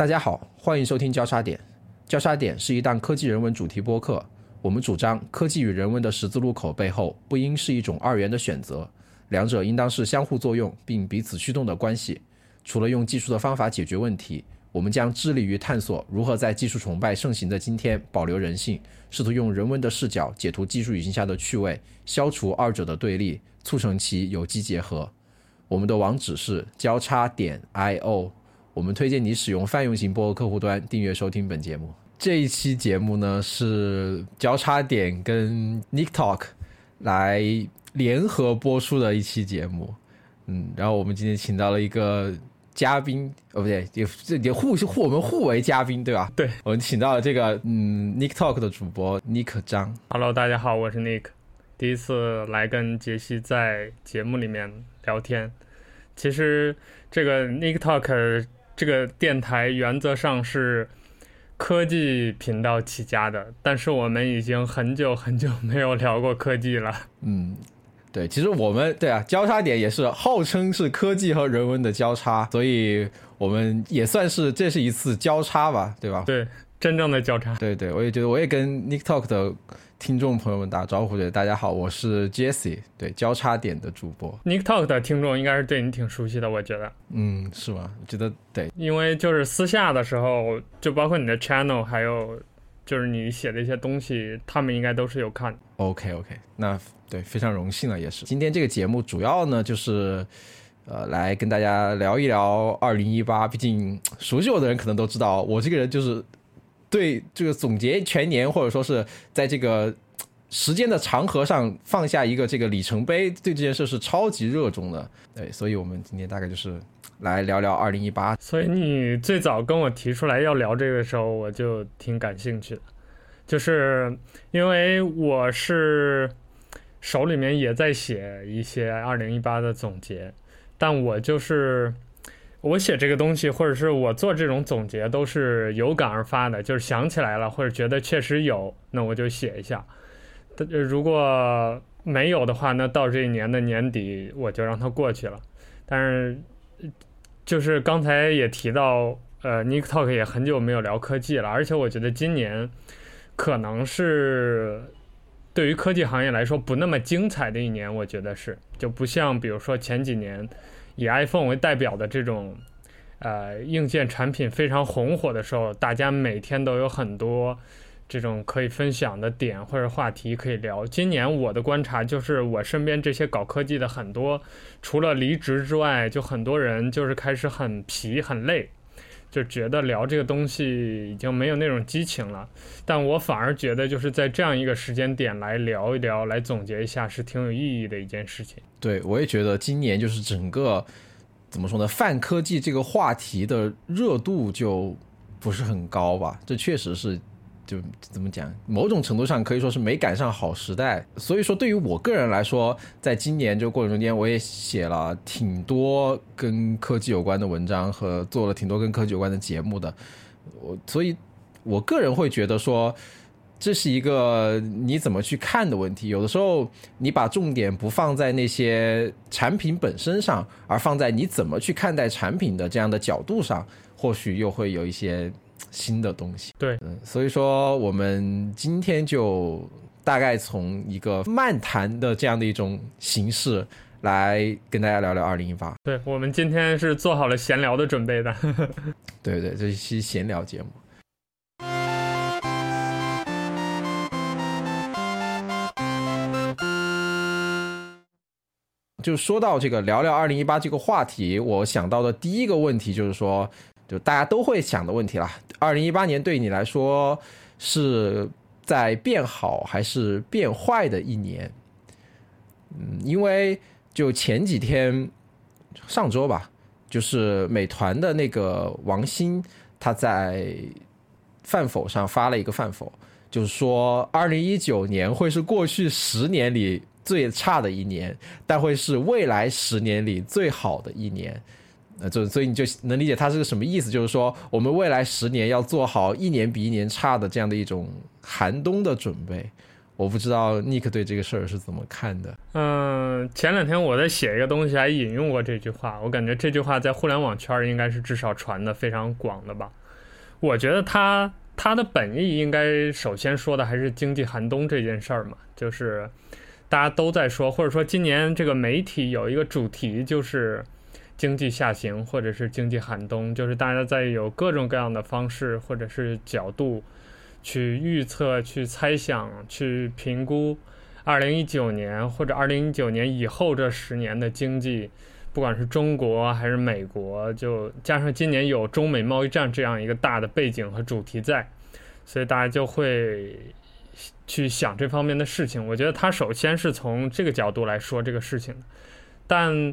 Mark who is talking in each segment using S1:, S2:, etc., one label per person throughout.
S1: 大家好，欢迎收听交叉点。交叉点是一档科技人文主题播客。我们主张科技与人文的十字路口背后不应是一种二元的选择，两者应当是相互作用并彼此驱动的关系。除了用技术的方法解决问题，我们将致力于探索如何在技术崇拜盛行的今天保留人性，试图用人文的视角解读技术语境下的趣味，消除二者的对立，促成其有机结合。我们的网址是交叉点 io。我们推荐你使用泛用型播客客户端订阅收听本节目。这一期节目呢是交叉点跟 Nick Talk 来联合播出的一期节目。嗯，然后我们今天请到了一个嘉宾，哦不对，也这也互互我们互为嘉宾对吧？
S2: 对，
S1: 我们请到了这个嗯 Nick Talk 的主播 Nick 张。
S2: Hello，大家好，我是 Nick，第一次来跟杰西在节目里面聊天。其实这个 Nick Talk 这个电台原则上是科技频道起家的，但是我们已经很久很久没有聊过科技了。
S1: 嗯，对，其实我们对啊，交叉点也是号称是科技和人文的交叉，所以我们也算是这是一次交叉吧，对吧？
S2: 对，真正的交叉。
S1: 对对，我也觉得，我也跟 Nick Talk 的。听众朋友们打招呼，对，大家好，我是 Jesse，对，交叉点的主播。
S2: Nick Talk 的听众应该是对你挺熟悉的，我觉得。
S1: 嗯，是吗？我觉得对，
S2: 因为就是私下的时候，就包括你的 channel，还有就是你写的一些东西，他们应该都是有看。
S1: OK OK，那对，非常荣幸了，也是。今天这个节目主要呢，就是呃，来跟大家聊一聊二零一八。毕竟熟悉我的人可能都知道，我这个人就是。对这个总结全年，或者说是在这个时间的长河上放下一个这个里程碑，对这件事是超级热衷的。对，所以我们今天大概就是来聊聊二零一八。
S2: 所以你最早跟我提出来要聊这个时候，我就挺感兴趣的，就是因为我是手里面也在写一些二零一八的总结，但我就是。我写这个东西，或者是我做这种总结，都是有感而发的，就是想起来了，或者觉得确实有，那我就写一下。如果没有的话，那到这一年的年底，我就让它过去了。但是，就是刚才也提到，呃，Nick Talk 也很久没有聊科技了，而且我觉得今年可能是对于科技行业来说不那么精彩的一年，我觉得是，就不像比如说前几年。以 iPhone 为代表的这种，呃，硬件产品非常红火的时候，大家每天都有很多这种可以分享的点或者话题可以聊。今年我的观察就是，我身边这些搞科技的很多，除了离职之外，就很多人就是开始很疲很累。就觉得聊这个东西已经没有那种激情了，但我反而觉得就是在这样一个时间点来聊一聊，来总结一下是挺有意义的一件事情。
S1: 对，我也觉得今年就是整个怎么说呢，泛科技这个话题的热度就不是很高吧，这确实是。就怎么讲，某种程度上可以说是没赶上好时代。所以说，对于我个人来说，在今年这个过程中间，我也写了挺多跟科技有关的文章和做了挺多跟科技有关的节目的。我所以，我个人会觉得说，这是一个你怎么去看的问题。有的时候，你把重点不放在那些产品本身上，而放在你怎么去看待产品的这样的角度上，或许又会有一些。新的东西，
S2: 对，
S1: 嗯，所以说我们今天就大概从一个漫谈的这样的一种形式来跟大家聊聊二零一八。
S2: 对，我们今天是做好了闲聊的准备的。
S1: 对对，这是一期闲聊节目。就说到这个聊聊二零一八这个话题，我想到的第一个问题就是说。就大家都会想的问题啦，二零一八年对你来说是在变好还是变坏的一年？嗯，因为就前几天，上周吧，就是美团的那个王兴，他在饭否上发了一个饭否，就是说二零一九年会是过去十年里最差的一年，但会是未来十年里最好的一年。呃，就所以你就能理解它是个什么意思，就是说我们未来十年要做好一年比一年差的这样的一种寒冬的准备。我不知道 Nick 对这个事儿是怎么看的。
S2: 嗯，前两天我在写一个东西，还引用过这句话，我感觉这句话在互联网圈应该是至少传的非常广的吧。我觉得他他的本意应该首先说的还是经济寒冬这件事儿嘛，就是大家都在说，或者说今年这个媒体有一个主题就是经济下行或者是经济寒冬，就是大家在有各种各样的方式或者是角度去预测、去猜想、去评估二零一九年或者二零一九年以后这十年的经济。不管是中国还是美国，就加上今年有中美贸易战这样一个大的背景和主题在，所以大家就会去想这方面的事情。我觉得他首先是从这个角度来说这个事情，但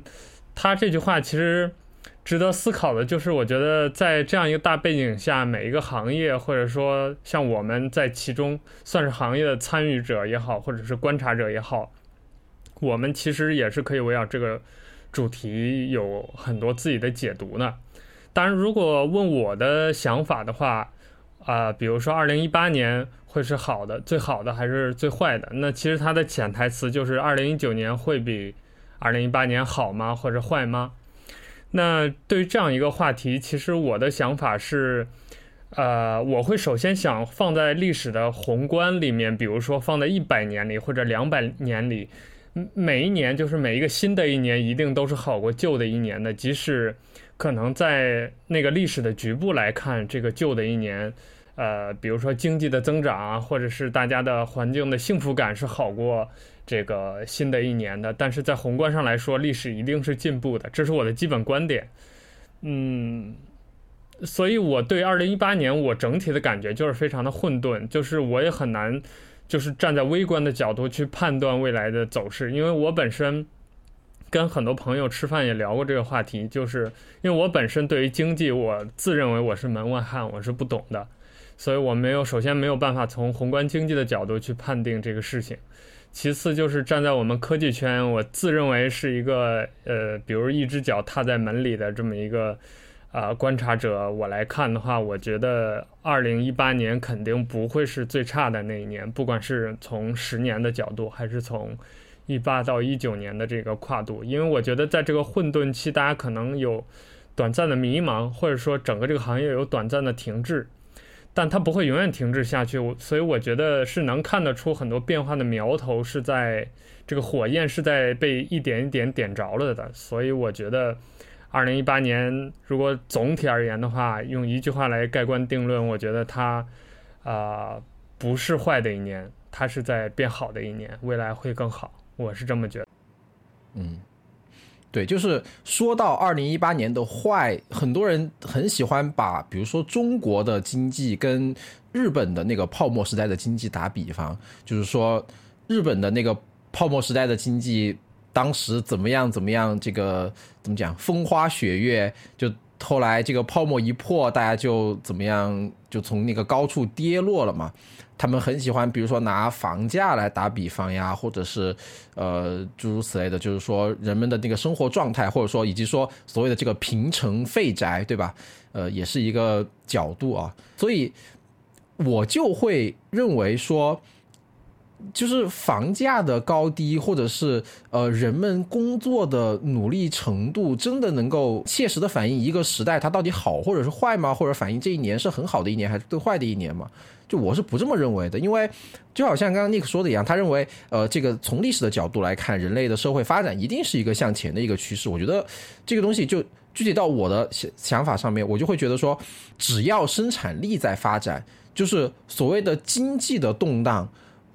S2: 他这句话其实值得思考的就是，我觉得在这样一个大背景下，每一个行业或者说像我们在其中算是行业的参与者也好，或者是观察者也好，我们其实也是可以围绕这个。主题有很多自己的解读呢。当然，如果问我的想法的话，啊、比如说二零一八年会是好的、最好的还是最坏的？那其实它的潜台词就是二零一九年会比二零一八年好吗，或者坏吗？那对于这样一个话题，其实我的想法是，呃，我会首先想放在历史的宏观里面，比如说放在一百年里或者两百年里。每一年就是每一个新的一年，一定都是好过旧的一年的。即使可能在那个历史的局部来看，这个旧的一年，呃，比如说经济的增长啊，或者是大家的环境的幸福感是好过这个新的一年的。但是在宏观上来说，历史一定是进步的，这是我的基本观点。嗯，所以我对二零一八年我整体的感觉就是非常的混沌，就是我也很难。就是站在微观的角度去判断未来的走势，因为我本身跟很多朋友吃饭也聊过这个话题，就是因为我本身对于经济，我自认为我是门外汉，我是不懂的，所以我没有首先没有办法从宏观经济的角度去判定这个事情，其次就是站在我们科技圈，我自认为是一个呃，比如一只脚踏在门里的这么一个。啊、观察者，我来看的话，我觉得二零一八年肯定不会是最差的那一年，不管是从十年的角度，还是从一八到一九年的这个跨度，因为我觉得在这个混沌期，大家可能有短暂的迷茫，或者说整个这个行业有短暂的停滞，但它不会永远停滞下去，所以我觉得是能看得出很多变化的苗头，是在这个火焰是在被一点一点点着了的，所以我觉得。二零一八年，如果总体而言的话，用一句话来盖棺定论，我觉得它，啊、不是坏的一年，它是在变好的一年，未来会更好，我是这么觉得。
S1: 嗯，对，就是说到二零一八年的坏，很多人很喜欢把，比如说中国的经济跟日本的那个泡沫时代的经济打比方，就是说日本的那个泡沫时代的经济。当时怎么样？怎么样？这个怎么讲？风花雪月，就后来这个泡沫一破，大家就怎么样？就从那个高处跌落了嘛。他们很喜欢，比如说拿房价来打比方呀，或者是呃诸如此类的，就是说人们的那个生活状态，或者说以及说所谓的这个平城废宅，对吧？呃，也是一个角度啊。所以我就会认为说。就是房价的高低，或者是呃人们工作的努力程度，真的能够切实的反映一个时代它到底好或者是坏吗？或者反映这一年是很好的一年还是最坏的一年吗？就我是不这么认为的，因为就好像刚刚尼克说的一样，他认为呃这个从历史的角度来看，人类的社会发展一定是一个向前的一个趋势。我觉得这个东西就具体到我的想想法上面，我就会觉得说，只要生产力在发展，就是所谓的经济的动荡。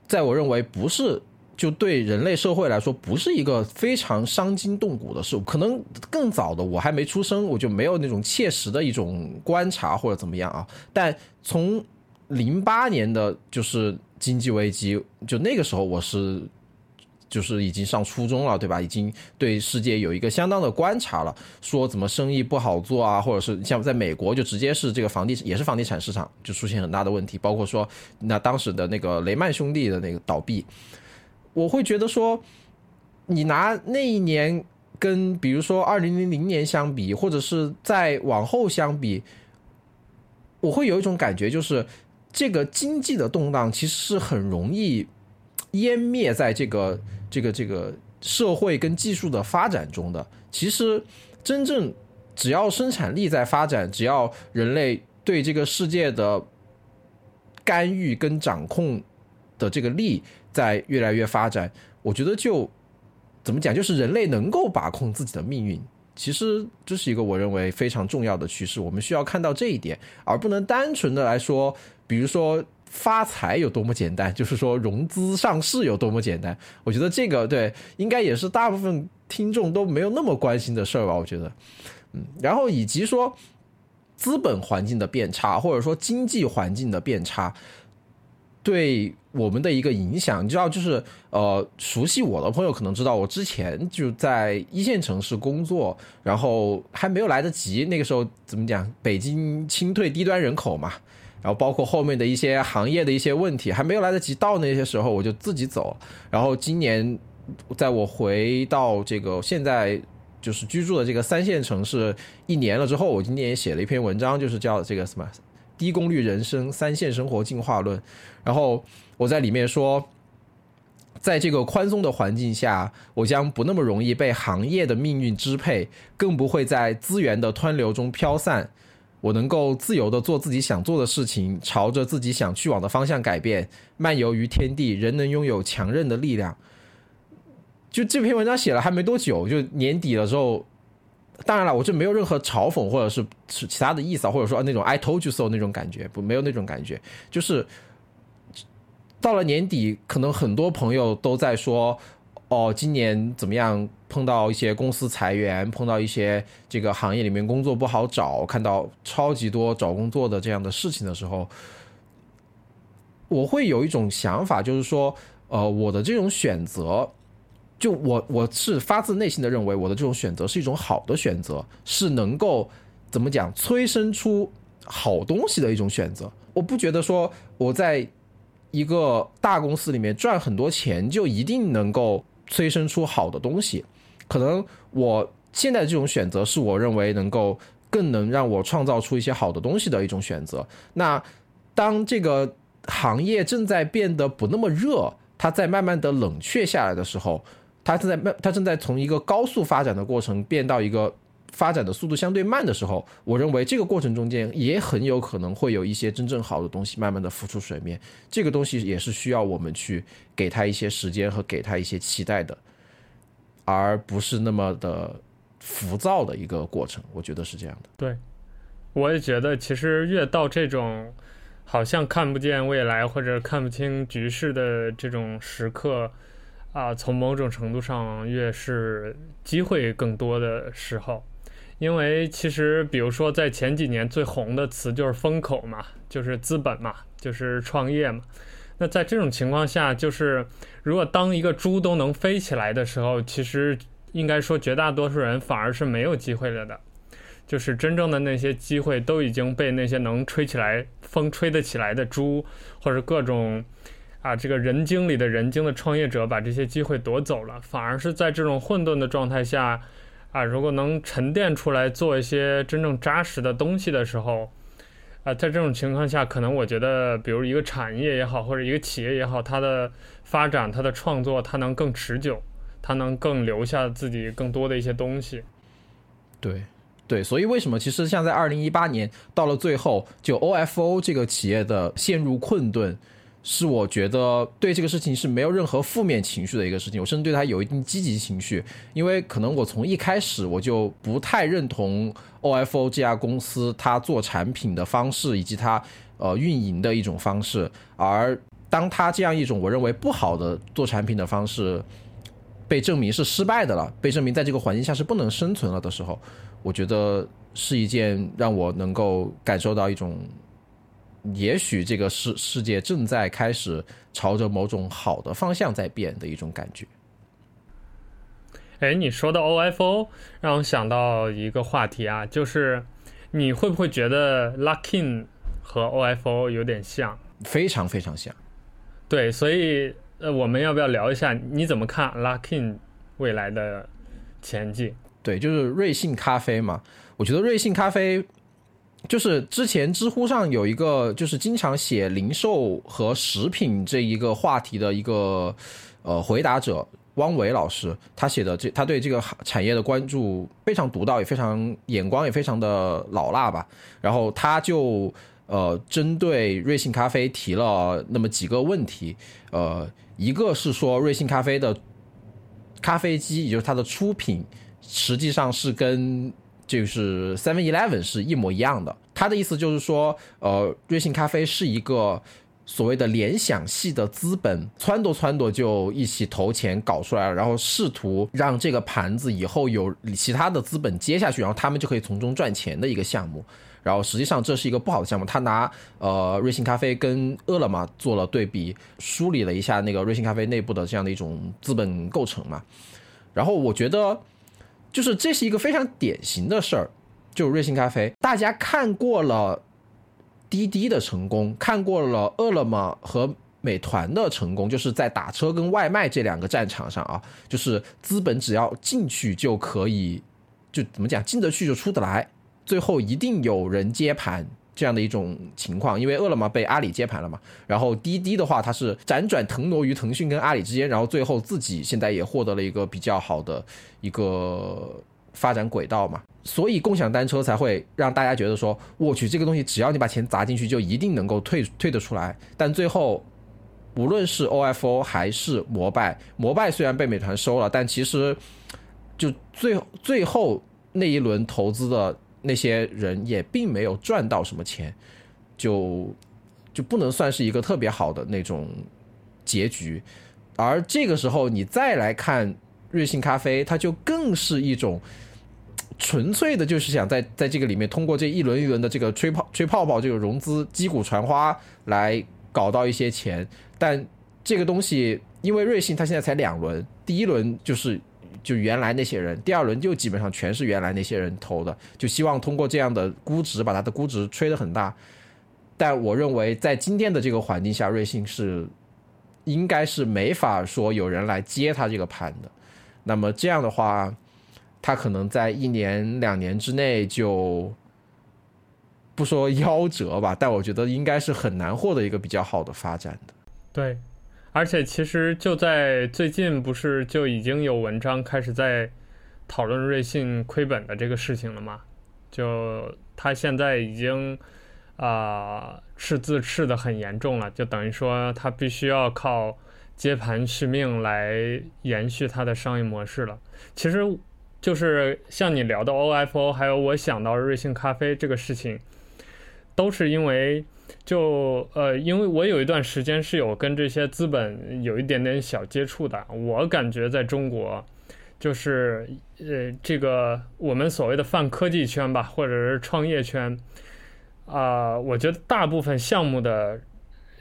S1: 在我认为，不是就对人类社会来说，不是一个非常伤筋动骨的事。可能更早的我还没出生，我就没有那种切实的一种观察或者怎么样啊。但从零八年的就是经济危机，就那个时候我是。就是已经上初中了，对吧？已经对世界有一个相当的观察了，说怎么生意不好做啊，或者是像在美国就直接是这个房地也是房地产市场就出现很大的问题，包括说那当时的那个雷曼兄弟的那个倒闭，我会觉得说，你拿那一年跟比如说二零零零年相比，或者是再往后相比，我会有一种感觉，就是这个经济的动荡其实是很容易湮灭在这个。这个这个社会跟技术的发展中的，其实真正只要生产力在发展，只要人类对这个世界的干预跟掌控的这个力在越来越发展，我觉得就怎么讲，就是人类能够把控自己的命运，其实这是一个我认为非常重要的趋势。我们需要看到这一点，而不能单纯的来说，比如说发财有多么简单，就是说融资上市有多么简单。我觉得这个对，应该也是大部分听众都没有那么关心的事儿吧。我觉得，嗯，然后以及说。资本环境的变差，或者说经济环境的变差，对我们的一个影响，你知道，就是呃，熟悉我的朋友可能知道，我之前就在一线城市工作，然后还没有来得及，那个时候怎么讲，北京清退低端人口嘛，然后包括后面的一些行业的一些问题，还没有来得及到那些时候，我就自己走，然后今年在我回到这个现在。就是居住的这个三线城市一年了之后，我今年也写了一篇文章，就是叫这个什么“低功率人生三线生活进化论”。然后我在里面说，在这个宽松的环境下，我将不那么容易被行业的命运支配，更不会在资源的湍流中飘散。我能够自由地做自己想做的事情，朝着自己想去往的方向改变，漫游于天地。人能拥有强韧的力量。就这篇文章写了还没多久，就年底了之后，当然了，我这没有任何嘲讽或者是是其他的意思啊，或者说那种 I told you so 那种感觉，不，没有那种感觉，就是到了年底，可能很多朋友都在说，哦，今年怎么样，碰到一些公司裁员，碰到一些这个行业里面工作不好找，看到超级多找工作的这样的事情的时候，我会有一种想法，就是说，呃，我的这种选择。就我我是发自内心的认为，我的这种选择是一种好的选择，是能够怎么讲催生出好东西的一种选择。我不觉得说我在一个大公司里面赚很多钱就一定能够催生出好的东西。可能我现在这种选择是我认为能够更能让我创造出一些好的东西的一种选择。那当这个行业正在变得不那么热，它在慢慢的冷却下来的时候。它正在慢，它正在从一个高速发展的过程变到一个发展的速度相对慢的时候，我认为这个过程中间也很有可能会有一些真正好的东西慢慢的浮出水面。这个东西也是需要我们去给它一些时间和给它一些期待的，而不是那么的浮躁的一个过程。我觉得是这样的。
S2: 对，我也觉得，其实越到这种好像看不见未来或者看不清局势的这种时刻。啊，从某种程度上，越是机会更多的时候，因为其实，比如说在前几年最红的词就是风口嘛，就是资本嘛，就是创业嘛。那在这种情况下，就是如果当一个猪都能飞起来的时候，其实应该说绝大多数人反而是没有机会了的，就是真正的那些机会都已经被那些能吹起来、风吹得起来的猪或者各种。啊，这个人精里的人精的创业者把这些机会夺走了，反而是在这种混沌的状态下，啊，如果能沉淀出来做一些真正扎实的东西的时候，啊，在这种情况下，可能我觉得，比如一个产业也好，或者一个企业也好，它的发展、它的创作，它能更持久，它能更留下自己更多的一些东西。
S1: 对，对，所以为什么其实像在二零一八年到了最后，就 OFO 这个企业的陷入困顿。是我觉得对这个事情是没有任何负面情绪的一个事情，我甚至对他有一定积极情绪，因为可能我从一开始我就不太认同 OFO 这家公司它做产品的方式以及它呃运营的一种方式，而当它这样一种我认为不好的做产品的方式被证明是失败的了，被证明在这个环境下是不能生存了的时候，我觉得是一件让我能够感受到一种。也许这个世世界正在开始朝着某种好的方向在变的一种感觉。
S2: 哎，你说的 OFO 让我想到一个话题啊，就是你会不会觉得 Luckin 和 OFO 有点像？
S1: 非常非常像。
S2: 对，所以呃，我们要不要聊一下你怎么看 Luckin 未来的前景？
S1: 对，就是瑞幸咖啡嘛，我觉得瑞幸咖啡。就是之前知乎上有一个，就是经常写零售和食品这一个话题的一个呃回答者，汪伟老师，他写的这他对这个产业的关注非常独到，也非常眼光也非常的老辣吧。然后他就呃针对瑞幸咖啡提了那么几个问题，呃，一个是说瑞幸咖啡的咖啡机，也就是它的出品，实际上是跟就是 Seven Eleven 是一模一样的。他的意思就是说，呃，瑞幸咖啡是一个。所谓的联想系的资本，撺掇撺掇就一起投钱搞出来了，然后试图让这个盘子以后有其他的资本接下去，然后他们就可以从中赚钱的一个项目。然后实际上这是一个不好的项目。他拿呃瑞幸咖啡跟饿了么做了对比，梳理了一下那个瑞幸咖啡内部的这样的一种资本构成嘛。然后我觉得，就是这是一个非常典型的事儿，就瑞幸咖啡，大家看过了。滴滴的成功，看过了饿了么和美团的成功，就是在打车跟外卖这两个战场上啊，就是资本只要进去就可以，就怎么讲，进得去就出得来，最后一定有人接盘这样的一种情况。因为饿了么被阿里接盘了嘛，然后滴滴的话，它是辗转腾挪于腾讯跟阿里之间，然后最后自己现在也获得了一个比较好的一个。发展轨道嘛，所以共享单车才会让大家觉得说，我去这个东西，只要你把钱砸进去，就一定能够退退得出来。但最后，无论是 OFO 还是摩拜，摩拜虽然被美团收了，但其实就最最后那一轮投资的那些人也并没有赚到什么钱，就就不能算是一个特别好的那种结局。而这个时候你再来看瑞幸咖啡，它就更是一种。纯粹的就是想在在这个里面通过这一轮一轮的这个吹泡吹泡泡这个融资击鼓传花来搞到一些钱，但这个东西因为瑞幸它现在才两轮，第一轮就是就原来那些人，第二轮就基本上全是原来那些人投的，就希望通过这样的估值把它的估值吹得很大，但我认为在今天的这个环境下，瑞幸是应该是没法说有人来接它这个盘的，那么这样的话。他可能在一年两年之内就不说夭折吧，但我觉得应该是很难获得一个比较好的发展的。
S2: 对，而且其实就在最近，不是就已经有文章开始在讨论瑞幸亏本的这个事情了吗？就他现在已经啊、呃、赤字赤的很严重了，就等于说他必须要靠接盘续命来延续他的商业模式了。其实。就是像你聊的 OFO，还有我想到瑞幸咖啡这个事情，都是因为就呃，因为我有一段时间是有跟这些资本有一点点小接触的。我感觉在中国，就是呃，这个我们所谓的泛科技圈吧，或者是创业圈，啊、我觉得大部分项目的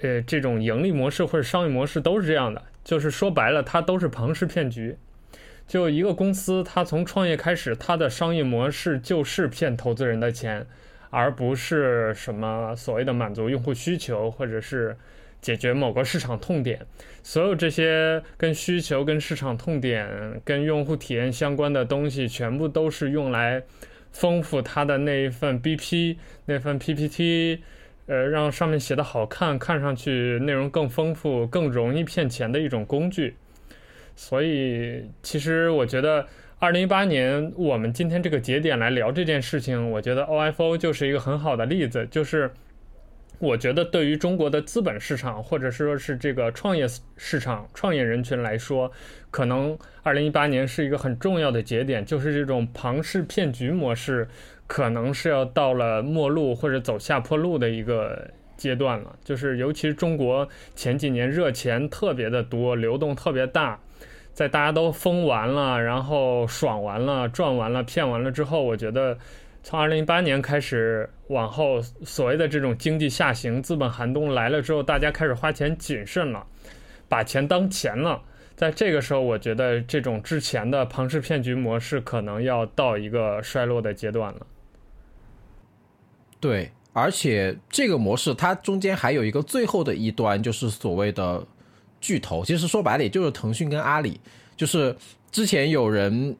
S2: 呃这种盈利模式或者商业模式都是这样的，就是说白了，它都是庞氏骗局。就一个公司，它从创业开始，它的商业模式就是骗投资人的钱，而不是什么所谓的满足用户需求，或者是解决某个市场痛点。所有这些跟需求、跟市场痛点、跟用户体验相关的东西，全部都是用来丰富它的那一份 BP、那份 PPT，呃，让上面写的好看，看上去内容更丰富、更容易骗钱的一种工具。所以，其实我觉得，二零一八年我们今天这个节点来聊这件事情，我觉得 OFO 就是一个很好的例子。就是我觉得，对于中国的资本市场，或者说是这个创业市场、创业人群来说，可能二零一八年是一个很重要的节点，就是这种庞氏骗局模式，可能是要到了末路或者走下坡路的一个阶段了。就是尤其是中国前几年热钱特别的多，流动特别大。在大家都疯完了，然后爽完了，赚完了，骗完了之后，我觉得从二零一八年开始往后，所谓的这种经济下行、资本寒冬来了之后，大家开始花钱谨慎了，把钱当钱了。在这个时候，我觉得这种之前的庞氏骗局模式可能要到一个衰落的阶段了。
S1: 对，而且这个模式它中间还有一个最后的一端，就是所谓的。巨头。其实说白了也就是腾讯跟阿里，就是之前有人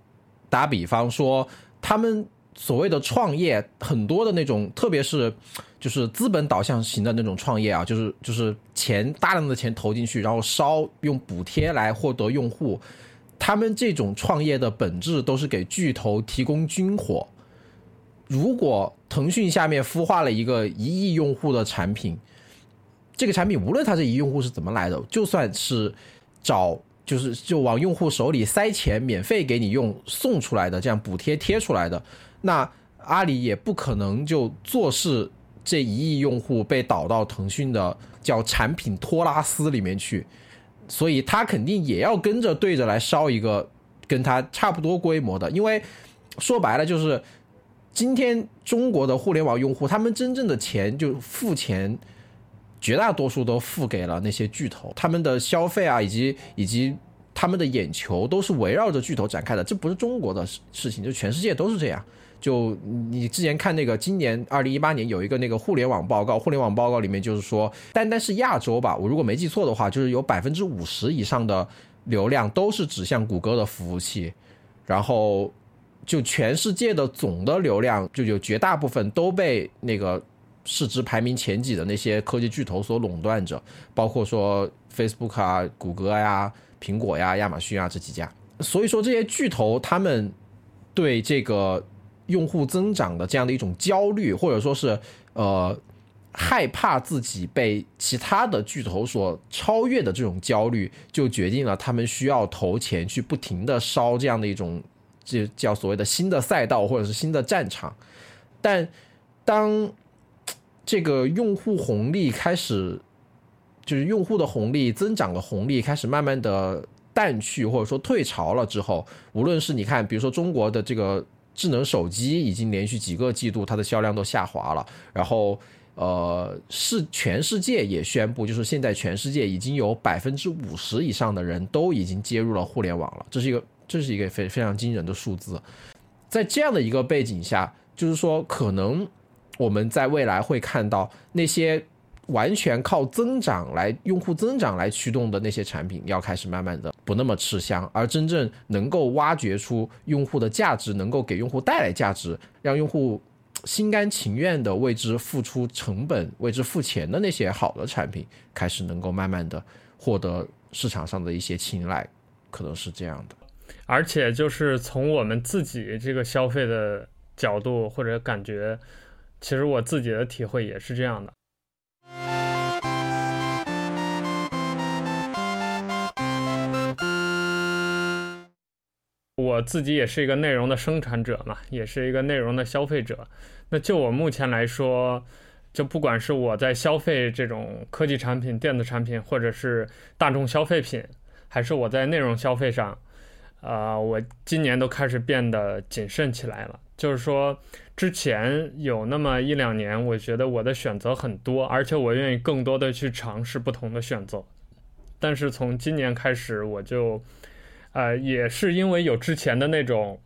S1: 打比方说，他们所谓的创业很多的那种，特别是就是资本导向型的那种创业啊，就是就是钱大量的钱投进去，然后烧用补贴来获得用户，他们这种创业的本质都是给巨头提供军火。如果腾讯下面孵化了一个一亿用户的产品，这个产品无论它这一用户是怎么来的，就算是找就是就往用户手里塞钱，免费给你用送出来的，这样补贴贴出来的，那阿里也不可能就坐视这一亿用户被导到腾讯的叫产品托拉斯里面去。所以他肯定也要跟着对着来烧一个跟他差不多规模的，因为说白了就是今天中国的互联网用户，他们真正的钱就付钱，绝大多数都付给了那些巨头，他们的消费啊，以及以及他们的眼球都是围绕着巨头展开的，这不是中国的事情，就全世界都是这样。就你之前看那个今年二零一八年有一个那个互联网报告，互联网报告里面就是说，单单是亚洲吧，我如果没记错的话，就是有百分之五十以上的流量都是指向谷歌的服务器，然后就全世界的总的流量就有绝大部分都被那个市值排名前几的那些科技巨头所垄断着，包括说 Facebook 啊、谷歌呀、苹果呀、亚马逊啊这几家，所以说这些巨头他们对这个。用户增长的这样的一种焦虑，或者说是呃害怕自己被其他的巨头所超越的这种焦虑，就决定了他们需要投钱去不停的烧这样的一种这叫所谓的新的赛道或者是新的战场。但当这个用户红利开始，就是用户的红利增长的红利开始慢慢的淡去或者说退潮了之后，无论是你看，比如说中国的这个。智能手机已经连续几个季度它的销量都下滑了，然后呃是全世界也宣布，就是现在全世界已经有百分之五十以上的人都已经接入了互联网了，这是一个这是一个非非常惊人的数字。在这样的一个背景下，就是说可能我们在未来会看到那些。完全靠增长来用户增长来驱动的那些产品，要开始慢慢的不那么吃香，而真正能够挖掘出用户的价值，能够给用户带来价值，让用户心甘情愿的为之付出成本、为之付钱的那些好的产品，开始能够慢慢的获得市场上的一些青睐，可能是这样的。
S2: 而且就是从我们自己这个消费的角度或者感觉，其实我自己的体会也是这样的。我自己也是一个内容的生产者嘛，也是一个内容的消费者。那就我目前来说，就不管是我在消费这种科技产品、电子产品，或者是大众消费品，还是我在内容消费上，啊、呃，我今年都开始变得谨慎起来了。就是说，之前有那么一两年，我觉得我的选择很多，而且我愿意更多的去尝试不同的选择。但是从今年开始，我就。呃，也是因为有之前的那种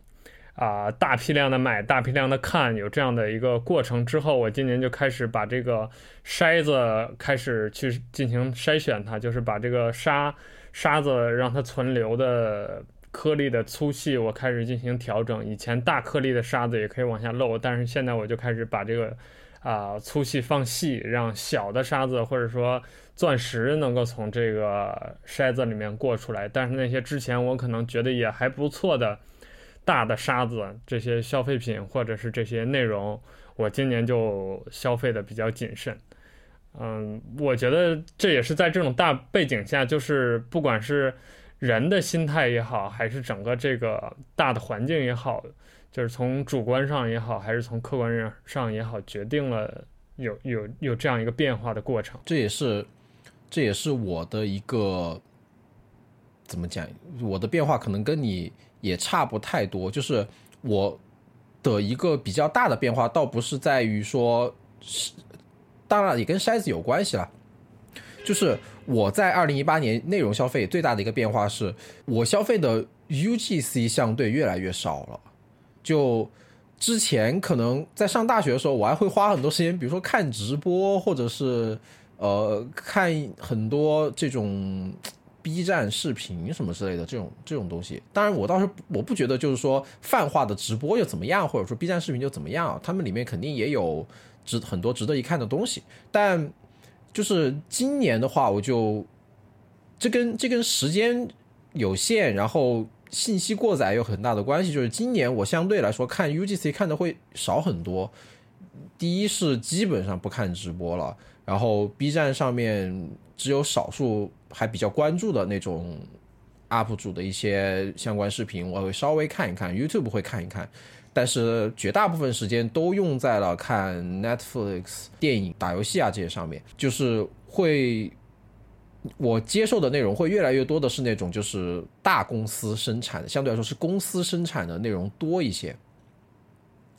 S2: 啊、大批量的买，大批量的看，有这样的一个过程之后，我今年就开始把这个筛子开始去进行筛选它，就是把这个沙沙子让它存留的颗粒的粗细，我开始进行调整。以前大颗粒的沙子也可以往下漏，但是现在我就开始把这个啊、粗细放细，让小的沙子或者说。钻石能够从这个筛子里面过出来，但是那些之前我可能觉得也还不错的大的沙子，这些消费品或者是这些内容，我今年就消费的比较谨慎。嗯，我觉得这也是在这种大背景下，就是不管是人的心态也好，还是整个这个大的环境也好，就是从主观上也好，还是从客观上也好，决定了有有有这样一个变化的过程。
S1: 这也是。这也是我的一个怎么讲？我的变化可能跟你也差不太多。就是我的一个比较大的变化，倒不是在于说是，当然也跟筛子有关系了。就是我在二零一八年内容消费最大的一个变化是，我消费的 UGC 相对越来越少了。就之前可能在上大学的时候，我还会花很多时间，比如说看直播，或者是。呃，看很多这种 B 站视频什么之类的这种这种东西，当然我倒是我不觉得就是说泛化的直播又怎么样，或者说 B 站视频就怎么样，他们里面肯定也有值很多值得一看的东西。但就是今年的话，我就这跟这跟时间有限，然后信息过载有很大的关系，就是今年我相对来说看 UGC 看的会少很多。第一是基本上不看直播了，然后 B 站上面只有少数还比较关注的那种 UP 主的一些相关视频，我会稍微看一看，YouTube 会看一看，但是绝大部分时间都用在了看 Netflix 电影、打游戏啊这些上面，就是会。我接受的内容会越来越多的是那种就是大公司生产的，相对来说是公司生产的内容多一些。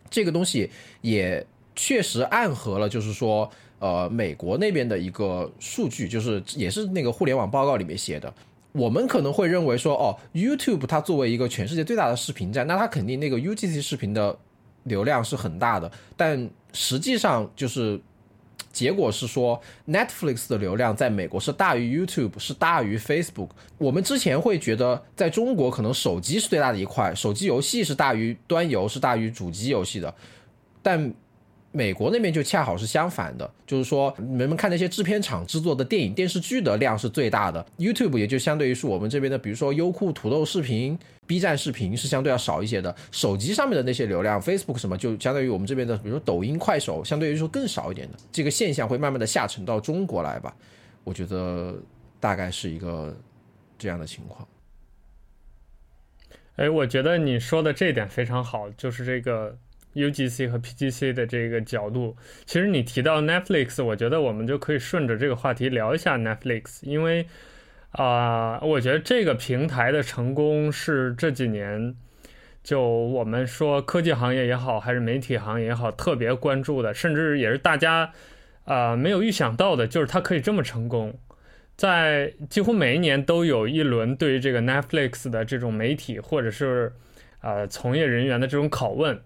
S1: 这个东西也确实暗合了，就是说，呃，美国那边的一个数据，就是也是那个互联网报告里面写的。我们可能会认为说，哦，YouTube 它作为一个全世界最大的视频站，那它肯定那个 UGC 视频的流量是很大的，但实际上就是。结果是说，Netflix 的流量在美国是大于 YouTube，是大于 Facebook。我们之前会觉得，在中国可能手机是最大的一块，手机游戏是大于端游，是大于主机游戏的，但。美国那边就恰好是相反的，就是说，人们看那些制片厂制作的电影、电视剧的量是最大的，YouTube 也就相对于是我们这边的，比如说优酷、土豆视频、B 站视频是相对要少一些的。手机上面的那些流量，Facebook 什么就相对于我们这边的，比如说抖音、快手，相对于说更少一点的。这个现象会慢慢的下沉到中国来吧？我觉得大概是一个这样的情况。
S2: 哎，我觉得你说的这点非常好，就是这个。UGC 和 PGC 的这个角度，其实你提到 Netflix，我觉得我们就可以顺着这个话题聊一下 Netflix，因为啊、我觉得这个平台的成功是这几年就我们说科技行业也好，还是媒体行业也好，特别关注的，甚至也是大家啊、没有预想到的，就是它可以这么成功，在几乎每一年都有一轮对于这个 Netflix 的这种媒体或者是呃从业人员的这种拷问。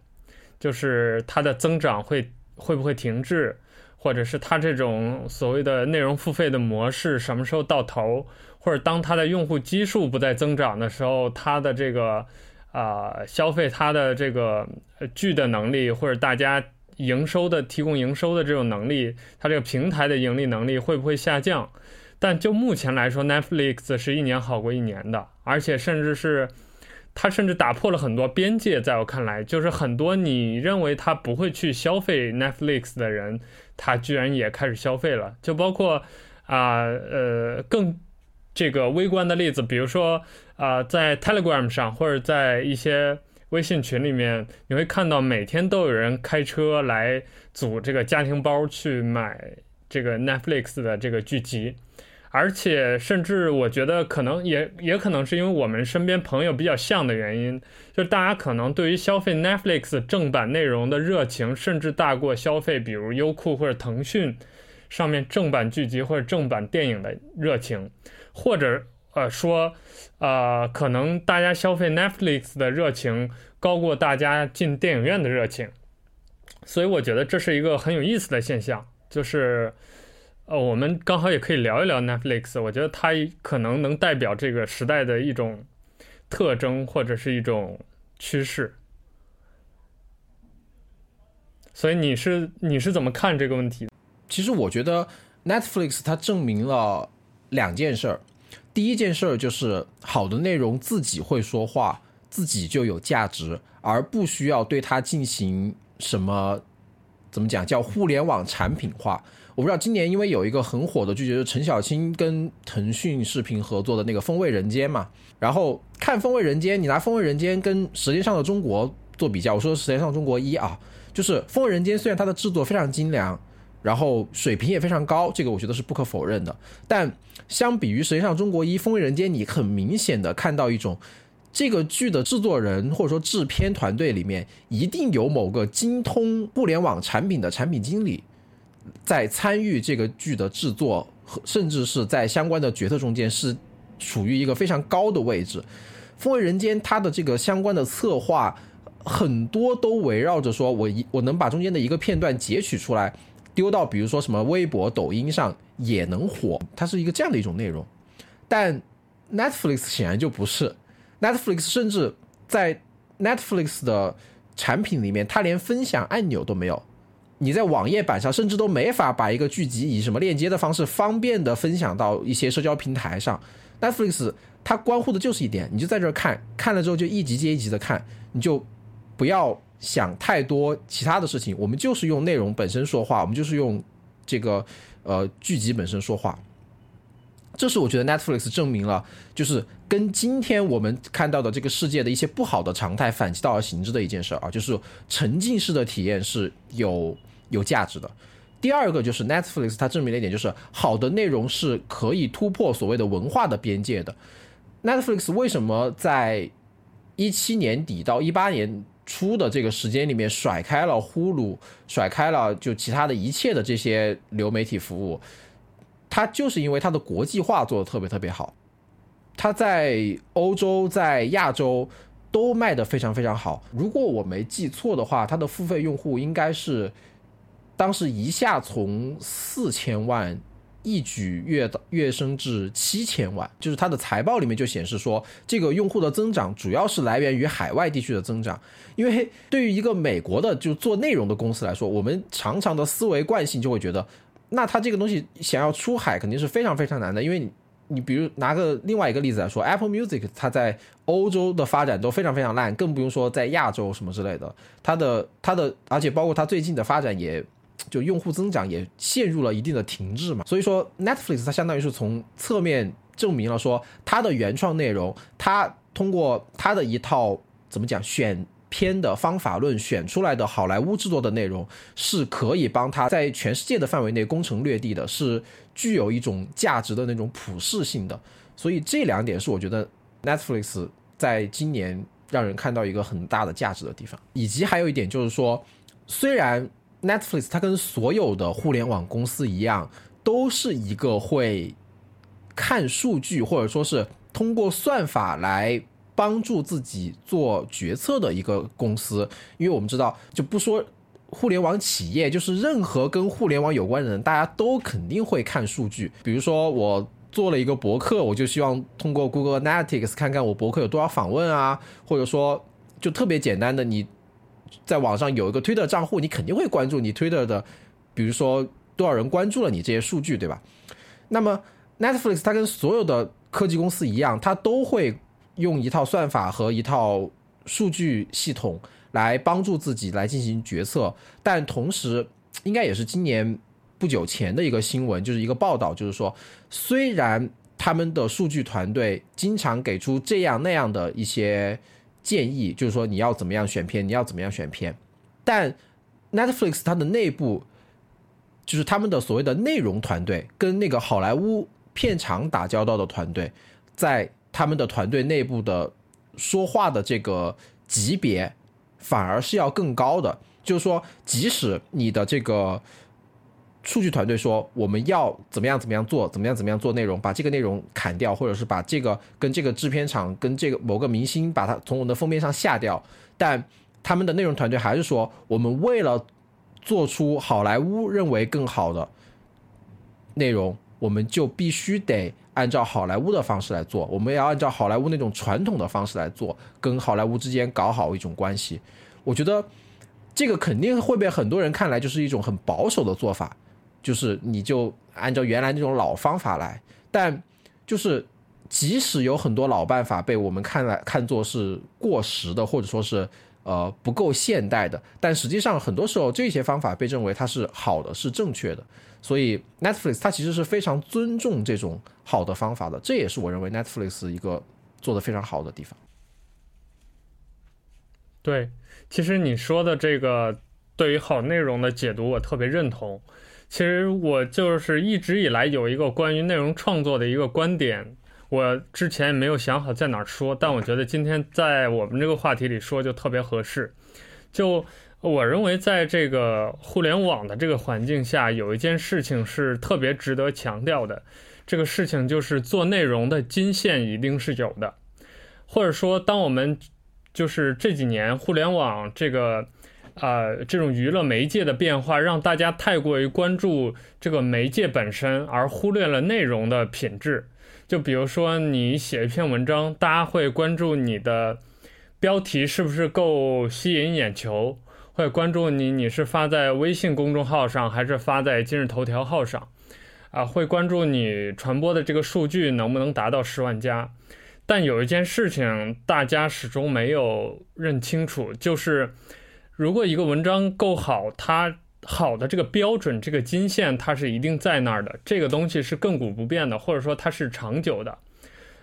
S2: 就是它的增长会会不会停滞，或者是它这种所谓的内容付费的模式什么时候到头，或者当它的用户基数不再增长的时候，它的这个啊、消费它的这个剧的能力，或者大家营收的提供营收的这种能力，它这个平台的盈利能力会不会下降？但就目前来说，Netflix 是一年好过一年的，而且甚至是。它甚至打破了很多边界，在我看来，就是很多你认为他不会去消费 Netflix 的人，他居然也开始消费了。就包括啊呃，更这个微观的例子，比如说啊、在 Telegram 上或者在一些微信群里面，你会看到每天都有人开车来组这个家庭包去买这个 Netflix 的这个剧集。而且，甚至我觉得可能也也可能是因为我们身边朋友比较像的原因，就大家可能对于消费 Netflix 正版内容的热情，甚至大过消费比如优酷或者腾讯上面正版剧集或者正版电影的热情，或者呃说，呃可能大家消费 Netflix 的热情高过大家进电影院的热情，所以我觉得这是一个很有意思的现象，就是。哦，我们刚好也可以聊一聊 Netflix。我觉得它可能能代表这个时代的一种特征或者是一种趋势。所以你是你是怎么看这个问题？
S1: 其实我觉得 Netflix 它证明了两件事儿。第一件事儿就是好的内容自己会说话，自己就有价值，而不需要对它进行什么，怎么讲，叫互联网产品化。我不知道今年因为有一个很火的剧，就是陈小青跟腾讯视频合作的那个《风味人间》嘛。然后看《风味人间》，你拿《风味人间》跟《舌尖上的中国》做比较，我说《舌尖上的中国》一啊，就是《风味人间》虽然它的制作非常精良，然后水平也非常高，这个我觉得是不可否认的。但相比于《舌尖上的中国》一，《风味人间》你很明显的看到一种这个剧的制作人或者说制片团队里面一定有某个精通互联网产品的产品经理。在参与这个剧的制作和，甚至是在相关的决策中间是处于一个非常高的位置。《风味人间》它的这个相关的策划很多都围绕着说，我一我能把中间的一个片段截取出来，丢到比如说什么微博、抖音上也能火，它是一个这样的一种内容。但 Netflix 显然就不是，Netflix 甚至在 Netflix 的产品里面，它连分享按钮都没有。你在网页版上甚至都没法把一个剧集以什么链接的方式方便的分享到一些社交平台上，Netflix 它关乎的就是一点，你就在这儿看，看了之后就一集接一集的看，你就不要想太多其他的事情，我们就是用内容本身说话，我们就是用这个呃剧集本身说话。这是我觉得 Netflix 证明了，就是跟今天我们看到的这个世界的一些不好的常态反其道而行之的一件事儿啊，就是沉浸式的体验是有有价值的。第二个就是 Netflix 它证明了一点，就是好的内容是可以突破所谓的文化的边界的。Netflix 为什么在一七年底到一八年初的这个时间里面甩开了 Hulu，甩开了就其他的一切的这些流媒体服务？它就是因为它的国际化做得特别特别好，它在欧洲、在亚洲都卖得非常非常好。如果我没记错的话，它的付费用户应该是当时一下从四千万一举跃跃升至七千万。就是它的财报里面就显示说，这个用户的增长主要是来源于海外地区的增长。因为对于一个美国的就做内容的公司来说，我们常常的思维惯性就会觉得。那它这个东西想要出海肯定是非常非常难的，因为你，你比如拿个另外一个例子来说，Apple Music 它在欧洲的发展都非常非常烂，更不用说在亚洲什么之类的。它的它的，而且包括它最近的发展也，就用户增长也陷入了一定的停滞嘛。所以说，Netflix 它相当于是从侧面证明了说，它的原创内容，它通过它的一套怎么讲选。片的方法论选出来的好莱坞制作的内容是可以帮他在全世界的范围内攻城略地的，是具有一种价值的那种普适性的。所以这两点是我觉得 Netflix 在今年让人看到一个很大的价值的地方。以及还有一点就是说，虽然 Netflix 它跟所有的互联网公司一样，都是一个会看数据或者说是通过算法来。帮助自己做决策的一个公司，因为我们知道，就不说互联网企业，就是任何跟互联网有关的人，大家都肯定会看数据。比如说，我做了一个博客，我就希望通过 Google Analytics 看看我博客有多少访问啊，或者说，就特别简单的，你在网上有一个 Twitter 账户，你肯定会关注你 Twitter 的，比如说多少人关注了你这些数据，对吧？那么 Netflix 它跟所有的科技公司一样，它都会。用一套算法和一套数据系统来帮助自己来进行决策，但同时应该也是今年不久前的一个新闻，就是一个报道，就是说，虽然他们的数据团队经常给出这样那样的一些建议，就是说你要怎么样选片，你要怎么样选片，但 Netflix 它的内部就是他们的所谓的内容团队跟那个好莱坞片场打交道的团队在。他们的团队内部的说话的这个级别，反而是要更高的。就是说，即使你的这个数据团队说我们要怎么样怎么样做，怎么样怎么样做内容，把这个内容砍掉，或者是把这个跟这个制片厂跟这个某个明星把它从我们的封面上下掉，但他们的内容团队还是说，我们为了做出好莱坞认为更好的内容，我们就必须得。按照好莱坞的方式来做，我们要按照好莱坞那种传统的方式来做，跟好莱坞之间搞好一种关系。我觉得这个肯定会被很多人看来就是一种很保守的做法，就是你就按照原来那种老方法来。但就是即使有很多老办法被我们看来看作是过时的，或者说是呃不够现代的，但实际上很多时候这些方法被认为它是好的，是正确的。所以 Netflix 它其实是非常尊重这种好的方法的，这也是我认为 Netflix 一个做得非常好的地方。
S2: 对，其实你说的这个对于好内容的解读，我特别认同。其实我就是一直以来有一个关于内容创作的一个观点，我之前也没有想好在哪儿说，但我觉得今天在我们这个话题里说就特别合适，就。我认为，在这个互联网的这个环境下，有一件事情是特别值得强调的。这个事情就是做内容的金线一定是有的，或者说，当我们就是这几年互联网这个呃这种娱乐媒介的变化，让大家太过于关注这个媒介本身，而忽略了内容的品质。就比如说，你写一篇文章，大家会关注你的标题是不是够吸引眼球。会关注你，你是发在微信公众号上还是发在今日头条号上？啊，会关注你传播的这个数据能不能达到十万加。但有一件事情大家始终没有认清楚，就是如果一个文章够好，它好的这个标准、这个金线，它是一定在那儿的。这个东西是亘古不变的，或者说它是长久的。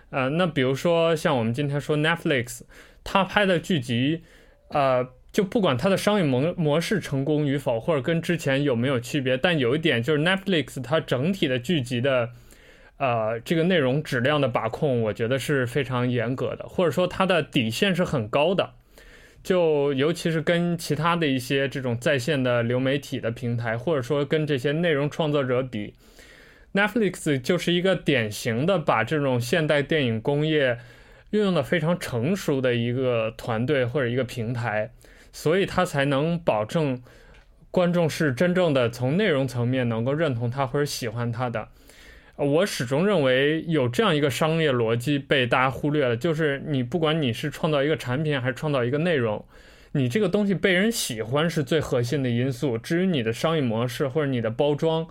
S2: 呃，那比如说像我们今天说 Netflix，它拍的剧集，呃。就不管它的商业模模式成功与否，或者跟之前有没有区别，但有一点就是 Netflix 它整体的剧集的，呃，这个内容质量的把控，我觉得是非常严格的，或者说它的底线是很高的。就尤其是跟其他的一些这种在线的流媒体的平台，或者说跟这些内容创作者比，Netflix 就是一个典型的把这种现代电影工业运用的非常成熟的一个团队或者一个平台。所以它才能保证观众是真正的从内容层面能够认同他或者喜欢他的。我始终认为有这样一个商业逻辑被大家忽略了，就是你不管你是创造一个产品还是创造一个内容，你这个东西被人喜欢是最核心的因素。至于你的商业模式或者你的包装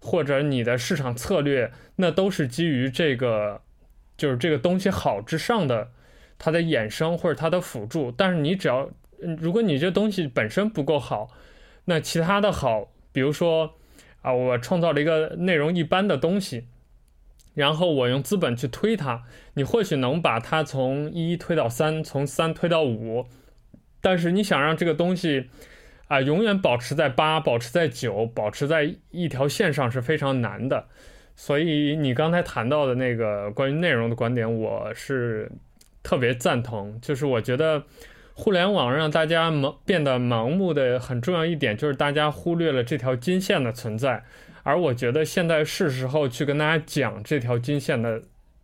S2: 或者你的市场策略，那都是基于这个就是这个东西好之上的它的衍生或者它的辅助。但是你只要如果你这东西本身不够好，那其他的好，比如说啊，我创造了一个内容一般的东西，然后我用资本去推它，你或许能把它从一推到三，从三推到五，但是你想让这个东西啊永远保持在八，保持在九，保持在一条线上是非常难的。所以你刚才谈到的那个关于内容的观点，我是特别赞同，就是我觉得。互联网让大家盲变得盲目的很重要一点，就是大家忽略了这条金线的存在。而我觉得现在是时候去跟大家讲这条金线的，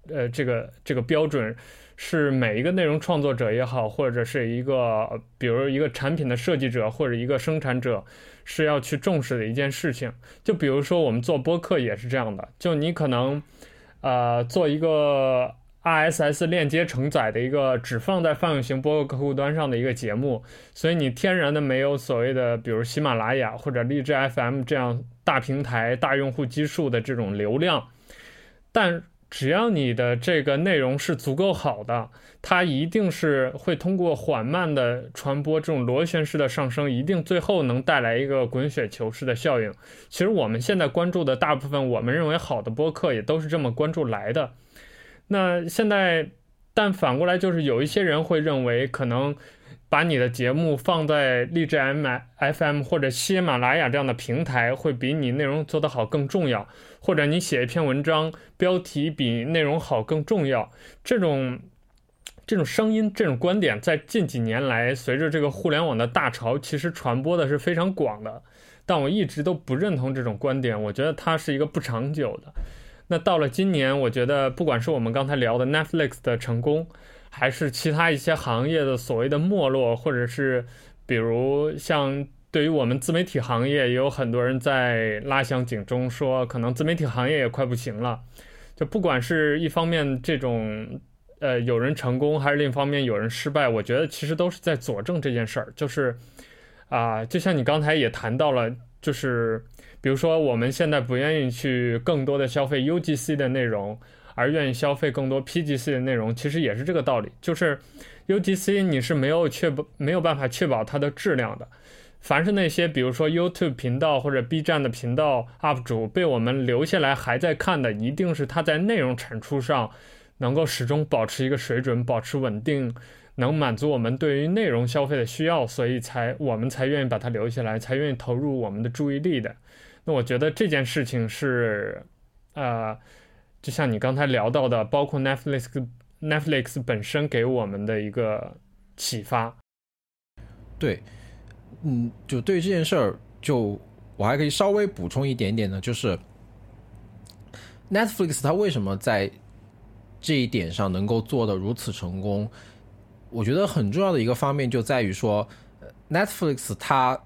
S2: 呃，这个这个标准是每一个内容创作者也好，或者是一个比如一个产品的设计者或者一个生产者是要去重视的一件事情。就比如说我们做播客也是这样的，就你可能，呃，做一个。RSS 链接承载的一个只放在泛用型播客客户端上的一个节目，所以你天然的没有所谓的，比如喜马拉雅或者荔枝 FM 这样大平台、大用户基数的这种流量。但只要你的这个内容是足够好的，它一定是会通过缓慢的传播，这种螺旋式的上升，一定最后能带来一个滚雪球式的效应。其实我们现在关注的大部分我们认为好的播客，也都是这么关注来的。那现在，但反过来就是有一些人会认为，可能把你的节目放在荔枝 M F M 或者喜马拉雅这样的平台，会比你内容做得好更重要，或者你写一篇文章，标题比内容好更重要。这种这种声音、这种观点，在近几年来，随着这个互联网的大潮，其实传播的是非常广的。但我一直都不认同这种观点，我觉得它是一个不长久的。那到了今年，我觉得不管是我们刚才聊的 Netflix 的成功，还是其他一些行业的所谓的没落，或者是比如像对于我们自媒体行业，也有很多人在拉响警钟，说可能自媒体行业也快不行了。就不管是一方面这种呃有人成功，还是另一方面有人失败，我觉得其实都是在佐证这件事儿。就是啊、就像你刚才也谈到了，就是。比如说，我们现在不愿意去更多的消费 UGC 的内容，而愿意消费更多 PGC 的内容，其实也是这个道理。就是 UGC 你是没有确保没有办法确保它的质量的。凡是那些比如说 YouTube 频道或者 B 站的频道 UP 主被我们留下来还在看的，一定是他在内容产出上能够始终保持一个水准，保持稳定，能满足我们对于内容消费的需要，所以才我们才愿意把它留下来，才愿意投入我们的注意力的。那我觉得这件事情是，呃，就像你刚才聊到的，包括 Netflix Netflix 本身给我们的一个启发。
S1: 对，嗯，就对这件事儿，就我还可以稍微补充一点点呢，就是 Netflix 它为什么在这一点上能够做得如此成功？我觉得很重要的一个方面就在于说，Netflix 它。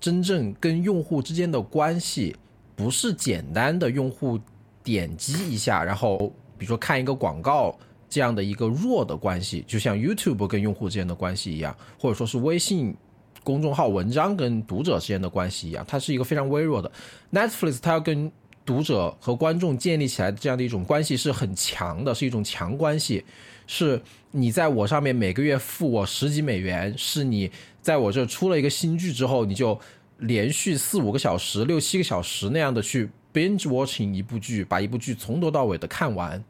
S1: 真正跟用户之间的关系，不是简单的用户点击一下，然后比如说看一个广告这样的一个弱的关系，就像 YouTube 跟用户之间的关系一样，或者说是微信公众号文章跟读者之间的关系一样，它是一个非常微弱的。Netflix 它要跟读者和观众建立起来这样的一种关系是很强的，是一种强关系。是你在我上面每个月付我十几美元，是你在我这出了一个新剧之后，你就连续四五个小时、六七个小时那样的去 binge watching 一部剧，把一部剧从头到尾的看完。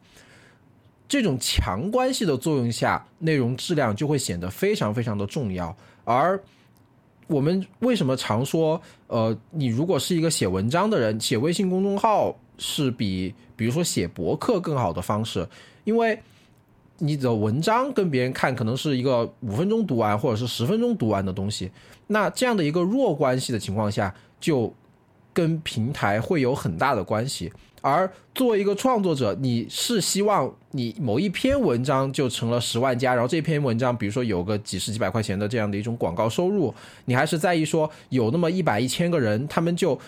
S1: 这种强关系的作用下，内容质量就会显得非常非常的重要。而我们为什么常说，呃，你如果是一个写文章的人，写微信公众号是比比如说写博客更好的方式，因为。你的文章跟别人看可能是一个五分钟读完或者是十分钟读完的东西，那这样的一个弱关系的情况下，就跟平台会有很大的关系。而作为一个创作者，你是希望你某一篇文章就成了十万加，然后这篇文章比如说有个几十几百块钱的这样的一种广告收入，你还是在意说有那么一百一千个人，他们就。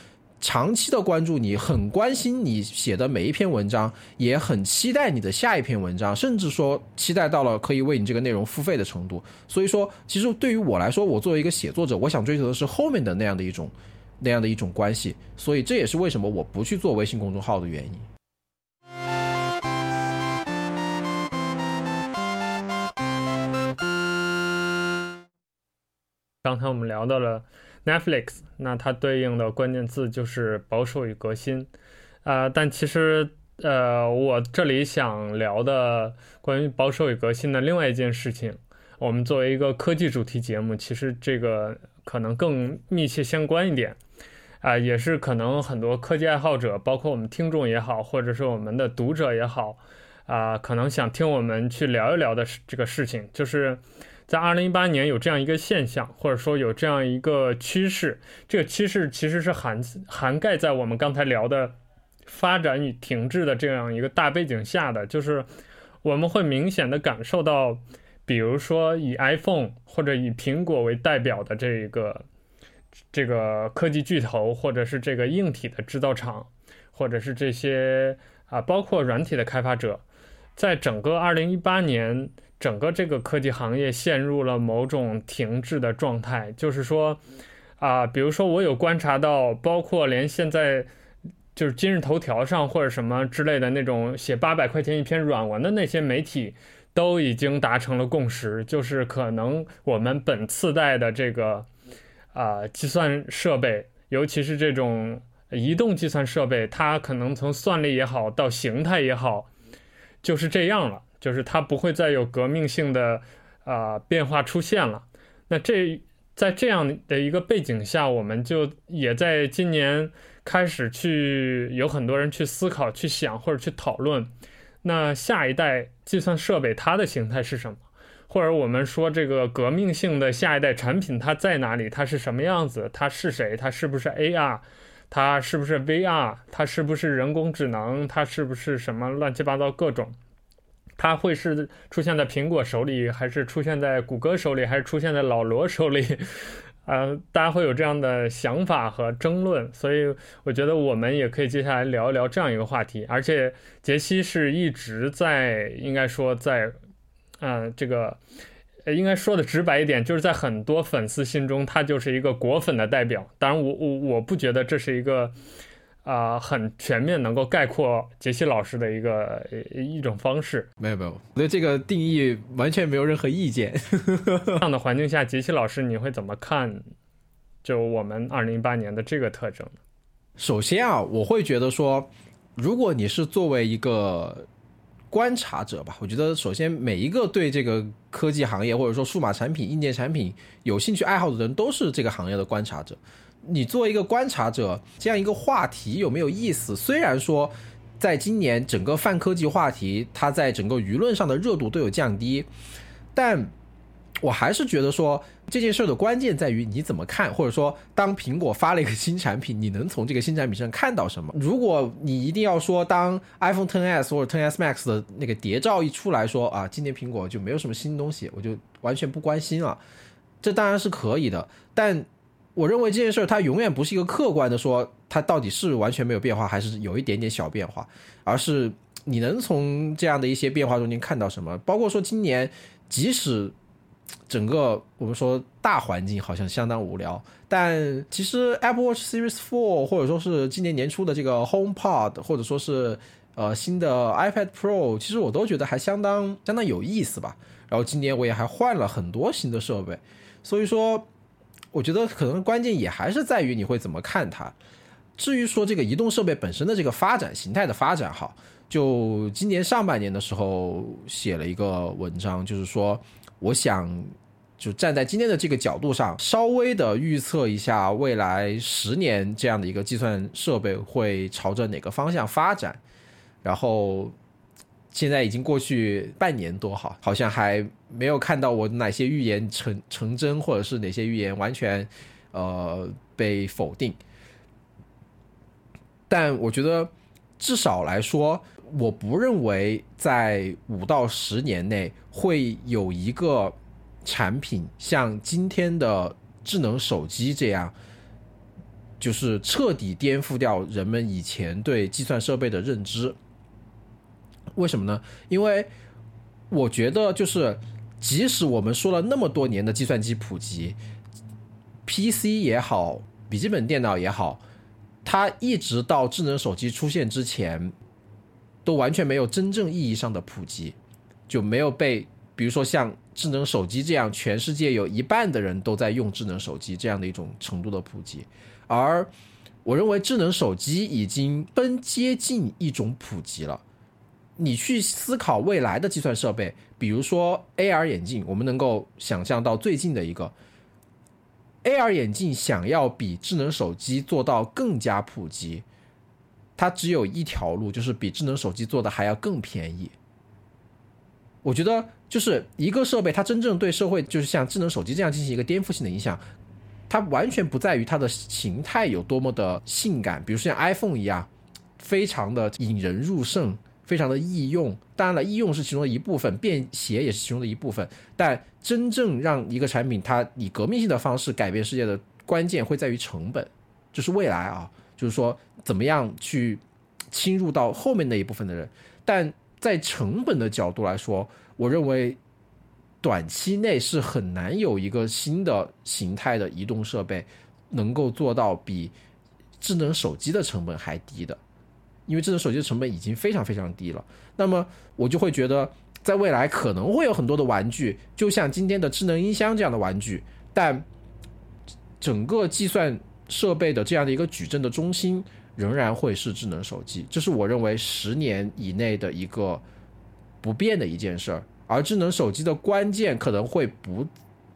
S1: 长期的关注你，很关心你写的每一篇文章，也很期待你的下一篇文章，甚至说期待到了可以为你这个内容付费的程度。所以说，其实对于我来说，我作为一个写作者，我想追求的是后面的那样的一种那样的一种关系。所以这也是为什么我不去做微信公众号的原因。
S2: 刚才我们聊到了。Netflix，那它对应的关键字就是保守与革新，啊、但其实，呃，我这里想聊的关于保守与革新的另外一件事情，我们作为一个科技主题节目，其实这个可能更密切相关一点，啊、也是可能很多科技爱好者，包括我们听众也好，或者是我们的读者也好，啊、可能想听我们去聊一聊的这个事情，就是。在二零一八年有这样一个现象，或者说有这样一个趋势，这个趋势其实是涵涵盖在我们刚才聊的发展与停滞的这样一个大背景下的，就是我们会明显的感受到，比如说以 iPhone 或者以苹果为代表的这一个这个科技巨头，或者是这个硬体的制造厂，或者是这些啊包括软体的开发者，在整个二零一八年。整个这个科技行业陷入了某种停滞的状态，就是说，啊、比如说我有观察到，包括连现在就是今日头条上或者什么之类的那种写八百块钱一篇软文的那些媒体，都已经达成了共识，就是可能我们本次代的这个啊、计算设备，尤其是这种移动计算设备，它可能从算力也好到形态也好，就是这样了。就是它不会再有革命性的啊、变化出现了。那这在这样的一个背景下，我们就也在今年开始去有很多人去思考、去想或者去讨论，那下一代计算设备它的形态是什么？或者我们说这个革命性的下一代产品它在哪里？它是什么样子？它是谁？它是不是 AR？它是不是 VR？它是不是人工智能？它是不是什么乱七八糟各种？它会是出现在苹果手里，还是出现在谷歌手里，还是出现在老罗手里？呃，大家会有这样的想法和争论，所以我觉得我们也可以接下来聊一聊这样一个话题。而且杰西是一直在，应该说在，嗯、这个应该说的直白一点，就是在很多粉丝心中，他就是一个果粉的代表。当然，我我我不觉得这是一个。啊、呃，很全面，能够概括杰西老师的一个一种方式。
S1: 没有没有，我对这个定义完全没有任何意见。
S2: 这样的环境下，杰西老师你会怎么看？就我们二零一八年的这个特征？
S1: 首先啊，我会觉得说，如果你是作为一个观察者吧，我觉得首先每一个对这个科技行业或者说数码产品、硬件产品有兴趣爱好的人，都是这个行业的观察者。你作为一个观察者，这样一个话题有没有意思？虽然说，在今年整个泛科技话题，它在整个舆论上的热度都有降低，但我还是觉得说这件事的关键在于你怎么看，或者说当苹果发了一个新产品，你能从这个新产品上看到什么？如果你一定要说当 iPhone XS 或者 XS Max 的那个谍照一出来说啊，今年苹果就没有什么新东西，我就完全不关心了，这当然是可以的，但。我认为这件事儿它永远不是一个客观的说它到底是完全没有变化，还是有一点点小变化，而是你能从这样的一些变化中间看到什么。包括说今年，即使整个我们说大环境好像相当无聊，但其实 Apple Watch Series 4或者说是今年年初的这个 HomePod，或者说是呃新的 iPad Pro，其实我都觉得还相当相当有意思吧。然后今年我也还换了很多新的设备，所以说我觉得可能关键也还是在于你会怎么看它。至于说这个移动设备本身的这个发展形态的发展，哈，就今年上半年的时候写了一个文章，就是说我想。就站在今天的这个角度上，稍微的预测一下未来十年这样的一个计算设备会朝着哪个方向发展。然后现在已经过去半年多，哈，好像还没有看到我哪些预言成成真，或者是哪些预言完全呃被否定。但我觉得至少来说，我不认为在五到十年内会有一个。产品像今天的智能手机这样，就是彻底颠覆掉人们以前对计算设备的认知。为什么呢？因为我觉得，就是即使我们说了那么多年的计算机普及，PC 也好，笔记本电脑也好，它一直到智能手机出现之前，都完全没有真正意义上的普及，就没有被。比如说像智能手机这样，全世界有一半的人都在用智能手机这样的一种程度的普及，而我认为智能手机已经奔接近一种普及了。你去思考未来的计算设备，比如说 AR 眼镜，我们能够想象到最近的一个 AR 眼镜，想要比智能手机做到更加普及，它只有一条路，就是比智能手机做的还要更便宜。我觉得就是一个设备，它真正对社会，就是像智能手机这样进行一个颠覆性的影响，它完全不在于它的形态有多么的性感，比如说像 iPhone 一样，非常的引人入胜，非常的易用。当然了，易用是其中的一部分，便携也是其中的一部分。但真正让一个产品它以革命性的方式改变世界的关键，会在于成本，就是未来啊，就是说怎么样去侵入到后面那一部分的人，但。在成本的角度来说，我认为短期内是很难有一个新的形态的移动设备能够做到比智能手机的成本还低的，因为智能手机的成本已经非常非常低了。那么我就会觉得，在未来可能会有很多的玩具，就像今天的智能音箱这样的玩具，但整个计算设备的这样的一个矩阵的中心。仍然会是智能手机，这是我认为十年以内的一个不变的一件事儿。而智能手机的关键可能会不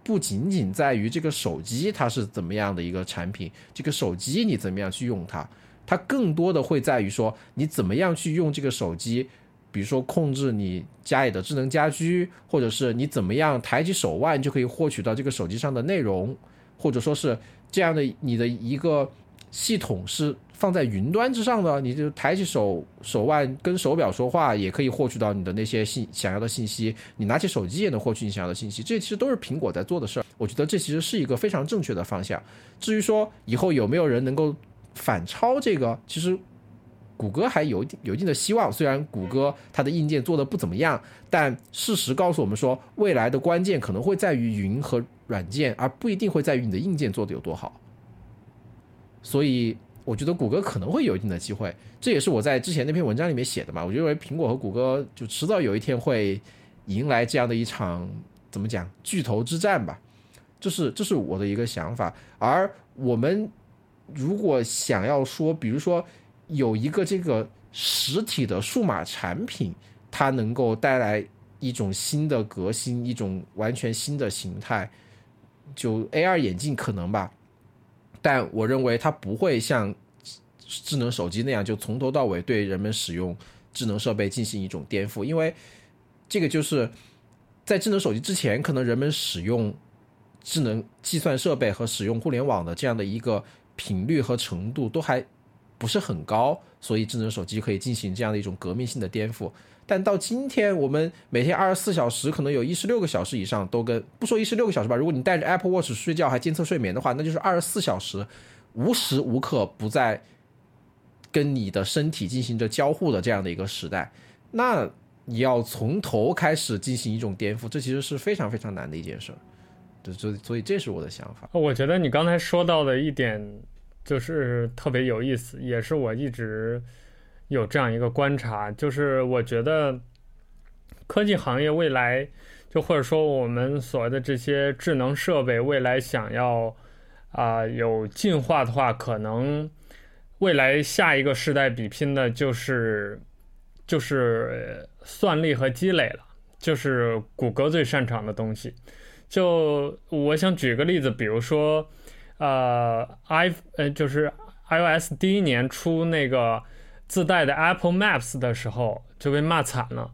S1: 不仅仅在于这个手机它是怎么样的一个产品，这个手机你怎么样去用它，它更多的会在于说你怎么样去用这个手机，比如说控制你家里的智能家居，或者是你怎么样抬起手腕就可以获取到这个手机上的内容，或者说是这样的你的一个系统是。放在云端之上的，你就抬起手手腕跟手表说话，也可以获取到你的那些信想要的信息。你拿起手机也能获取你想要的信息。这其实都是苹果在做的事儿。我觉得这其实是一个非常正确的方向。至于说以后有没有人能够反超这个，其实谷歌还有有一定的希望。虽然谷歌它的硬件做的不怎么样，但事实告诉我们说，未来的关键可能会在于云和软件，而不一定会在于你的硬件做的有多好。所以。我觉得谷歌可能会有一定的机会，这也是我在之前那篇文章里面写的嘛。我就认为苹果和谷歌就迟早有一天会迎来这样的一场怎么讲巨头之战吧，这是这是我的一个想法。而我们如果想要说，比如说有一个这个实体的数码产品，它能够带来一种新的革新，一种完全新的形态，就 AR 眼镜可能吧。但我认为它不会像智能手机那样，就从头到尾对人们使用智能设备进行一种颠覆，因为这个就是在智能手机之前，可能人们使用智能计算设备和使用互联网的这样的一个频率和程度都还不是很高，所以智能手机可以进行这样的一种革命性的颠覆。但到今天，我们每天二十四小时，可能有一十六个小时以上都跟不说一十六个小时吧。如果你带着 Apple Watch 睡觉还监测睡眠的话，那就是二十四小时无时无刻不在跟你的身体进行着交互的这样的一个时代。那你要从头开始进行一种颠覆，这其实是非常非常难的一件事。对，所以所以这是我的想法。
S2: 我觉得你刚才说到的一点就是特别有意思，也是我一直有这样一个观察，就是我觉得科技行业未来，就或者说我们所谓的这些智能设备未来想要啊、有进化的话，可能未来下一个时代比拼的就是就是算力和积累了，就是谷歌最擅长的东西。就我想举个例子，比如说，呃，i 呃就是 iOS 第一年出那个自带的 Apple Maps 的时候就被骂惨了。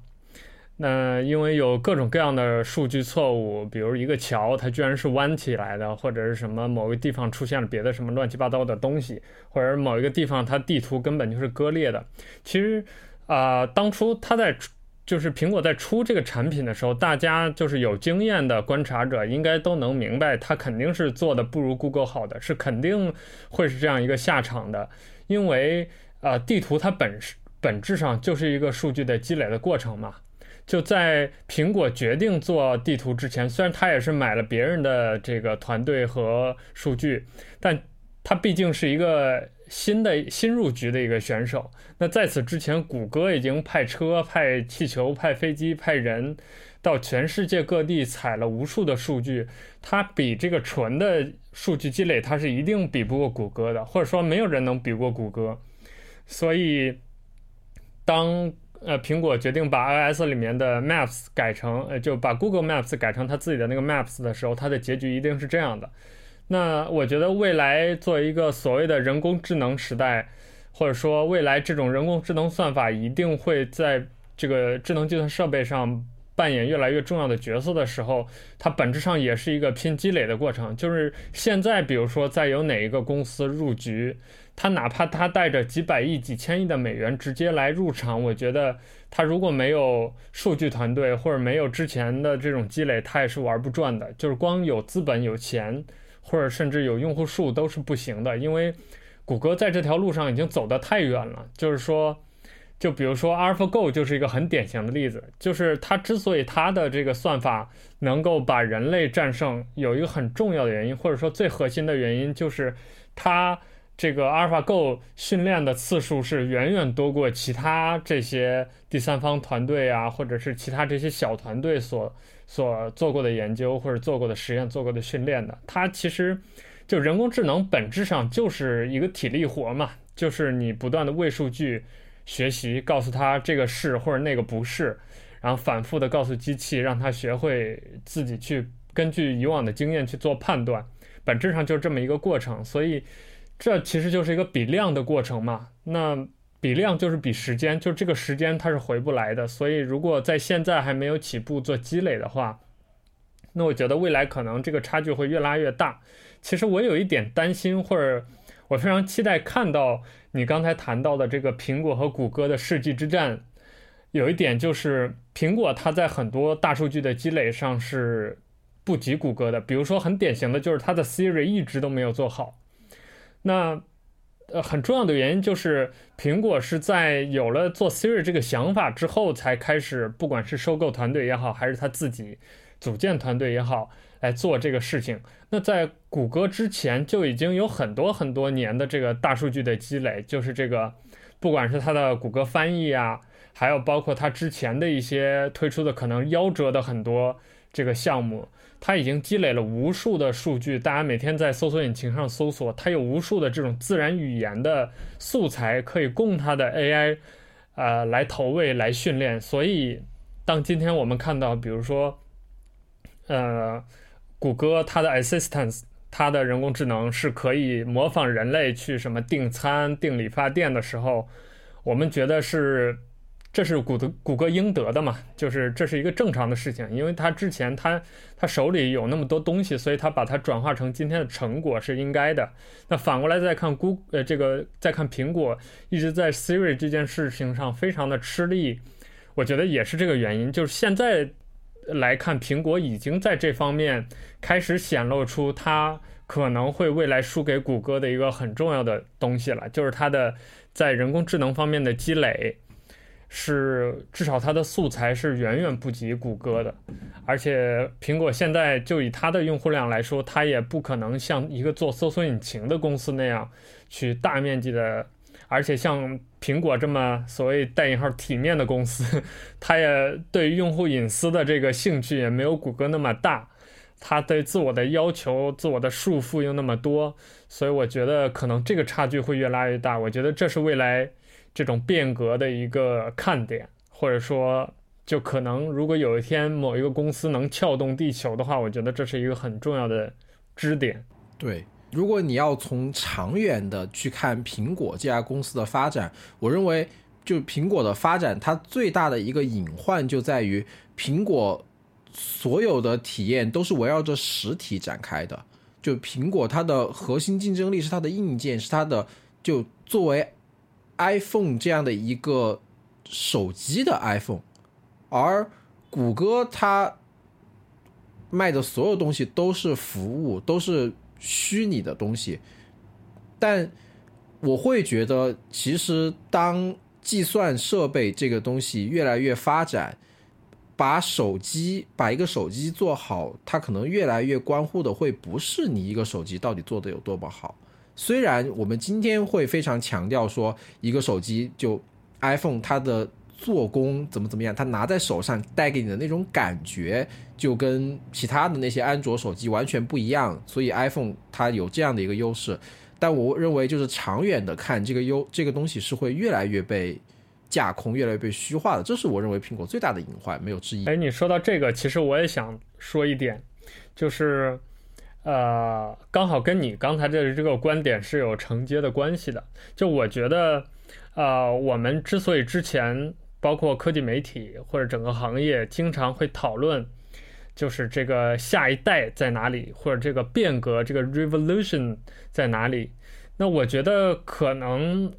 S2: 那因为有各种各样的数据错误，比如一个桥它居然是弯起来的，或者是什么某个地方出现了别的什么乱七八糟的东西，或者某一个地方它地图根本就是割裂的。其实啊，当初它在。就是苹果在出这个产品的时候，大家就是有经验的观察者，应该都能明白，它肯定是做的不如 Google 好的，是肯定会是这样一个下场的。因为呃，地图它本本质上就是一个数据的积累的过程嘛。就在苹果决定做地图之前，虽然它也是买了别人的这个团队和数据，但它毕竟是一个。新的新入局的一个选手，那在此之前，谷歌已经派车、派气球、派飞机、派人到全世界各地采了无数的数据，它比这个纯的数据积累，它是一定比不过谷歌的，或者说没有人能比过谷歌。所以，当呃苹果决定把 iOS 里面的 Maps 改成呃就把 Google Maps 改成它自己的那个 Maps 的时候，它的结局一定是这样的。那我觉得未来作为一个所谓的人工智能时代，或者说未来这种人工智能算法一定会在这个智能计算设备上扮演越来越重要的角色的时候，它本质上也是一个拼积累的过程。就是现在，比如说再有哪一个公司入局，它哪怕它带着几百亿、几千亿的美元直接来入场，我觉得它如果没有数据团队或者没有之前的这种积累，它也是玩不转的。就是光有资本、有钱。或者甚至有用户数都是不行的，因为谷歌在这条路上已经走得太远了。就是说，就比如说 AlphaGo 就是一个很典型的例子，就是它之所以它的这个算法能够把人类战胜，有一个很重要的原因，或者说最核心的原因，就是它这个 AlphaGo 训练的次数是远远多过其他这些第三方团队啊，或者是其他这些小团队所。所做过的研究或者做过的实验、做过的训练的，它其实就人工智能本质上就是一个体力活嘛，就是你不断的喂数据、学习，告诉它这个是或者那个不是，然后反复的告诉机器，让它学会自己去根据以往的经验去做判断，本质上就是这么一个过程。所以这其实就是一个比量的过程嘛。那。比量就是比时间，就这个时间它是回不来的，所以如果在现在还没有起步做积累的话，那我觉得未来可能这个差距会越拉越大。其实我有一点担心，或者我非常期待看到你刚才谈到的这个苹果和谷歌的世纪之战。有一点就是苹果它在很多大数据的积累上是不及谷歌的，比如说很典型的就是它的 Siri 一直都没有做好。那。呃，很重要的原因就是苹果是在有了做 Siri 这个想法之后，才开始，不管是收购团队也好，还是他自己组建团队也好，来做这个事情。那在谷歌之前就已经有很多很多年的这个大数据的积累，就是这个，不管是它的谷歌翻译啊，还有包括它之前的一些推出的可能夭折的很多这个项目。它已经积累了无数的数据，大家每天在搜索引擎上搜索，它有无数的这种自然语言的素材可以供它的 AI，呃，来投喂、来训练。所以，当今天我们看到，比如说，呃，谷歌它的 Assistant，它的人工智能是可以模仿人类去什么订餐、订理发店的时候，我们觉得是。这是谷歌谷歌应得的嘛，就是这是一个正常的事情，因为他之前他他手里有那么多东西，所以他把它转化成今天的成果是应该的。那反过来再看谷呃这个再看苹果一直在 Siri 这件事情上非常的吃力，我觉得也是这个原因。就是现在来看，苹果已经在这方面开始显露出它可能会未来输给谷歌的一个很重要的东西了，就是它的在人工智能方面的积累。是至少它的素材是远远不及谷歌的，而且苹果现在就以它的用户量来说，它也不可能像一个做搜索引擎的公司那样去大面积的，而且像苹果这么所谓带引号体面的公司，它也对用户隐私的这个兴趣也没有谷歌那么大，它对自我的要求、自我的束缚又那么多，所以我觉得可能这个差距会越拉越大。我觉得这是未来。这种变革的一个看点，或者说，就可能如果有一天某一个公司能撬动地球的话，我觉得这是一个很重要的支点。
S1: 对，如果你要从长远的去看苹果这家公司的发展，我认为就苹果的发展，它最大的一个隐患就在于苹果所有的体验都是围绕着实体展开的。就苹果它的核心竞争力是它的硬件，是它的就作为。iPhone 这样的一个手机的 iPhone，而谷歌它卖的所有东西都是服务，都是虚拟的东西。但我会觉得，其实当计算设备这个东西越来越发展，把手机把一个手机做好，它可能越来越关乎的会不是你一个手机到底做的有多么好。虽然我们今天会非常强调说，一个手机就 iPhone 它的做工怎么怎么样，它拿在手上带给你的那种感觉，就跟其他的那些安卓手机完全不一样，所以 iPhone 它有这样的一个优势。但我认为，就是长远的看，这个优这个东西是会越来越被架空，越来越被虚化的。这是我认为苹果最大的隐患，没有之一。
S2: 哎，你说到这个，其实我也想说一点，就是。呃，刚好跟你刚才的这个观点是有承接的关系的。就我觉得，呃，我们之所以之前包括科技媒体或者整个行业经常会讨论，就是这个下一代在哪里，或者这个变革这个 revolution 在哪里。那我觉得可能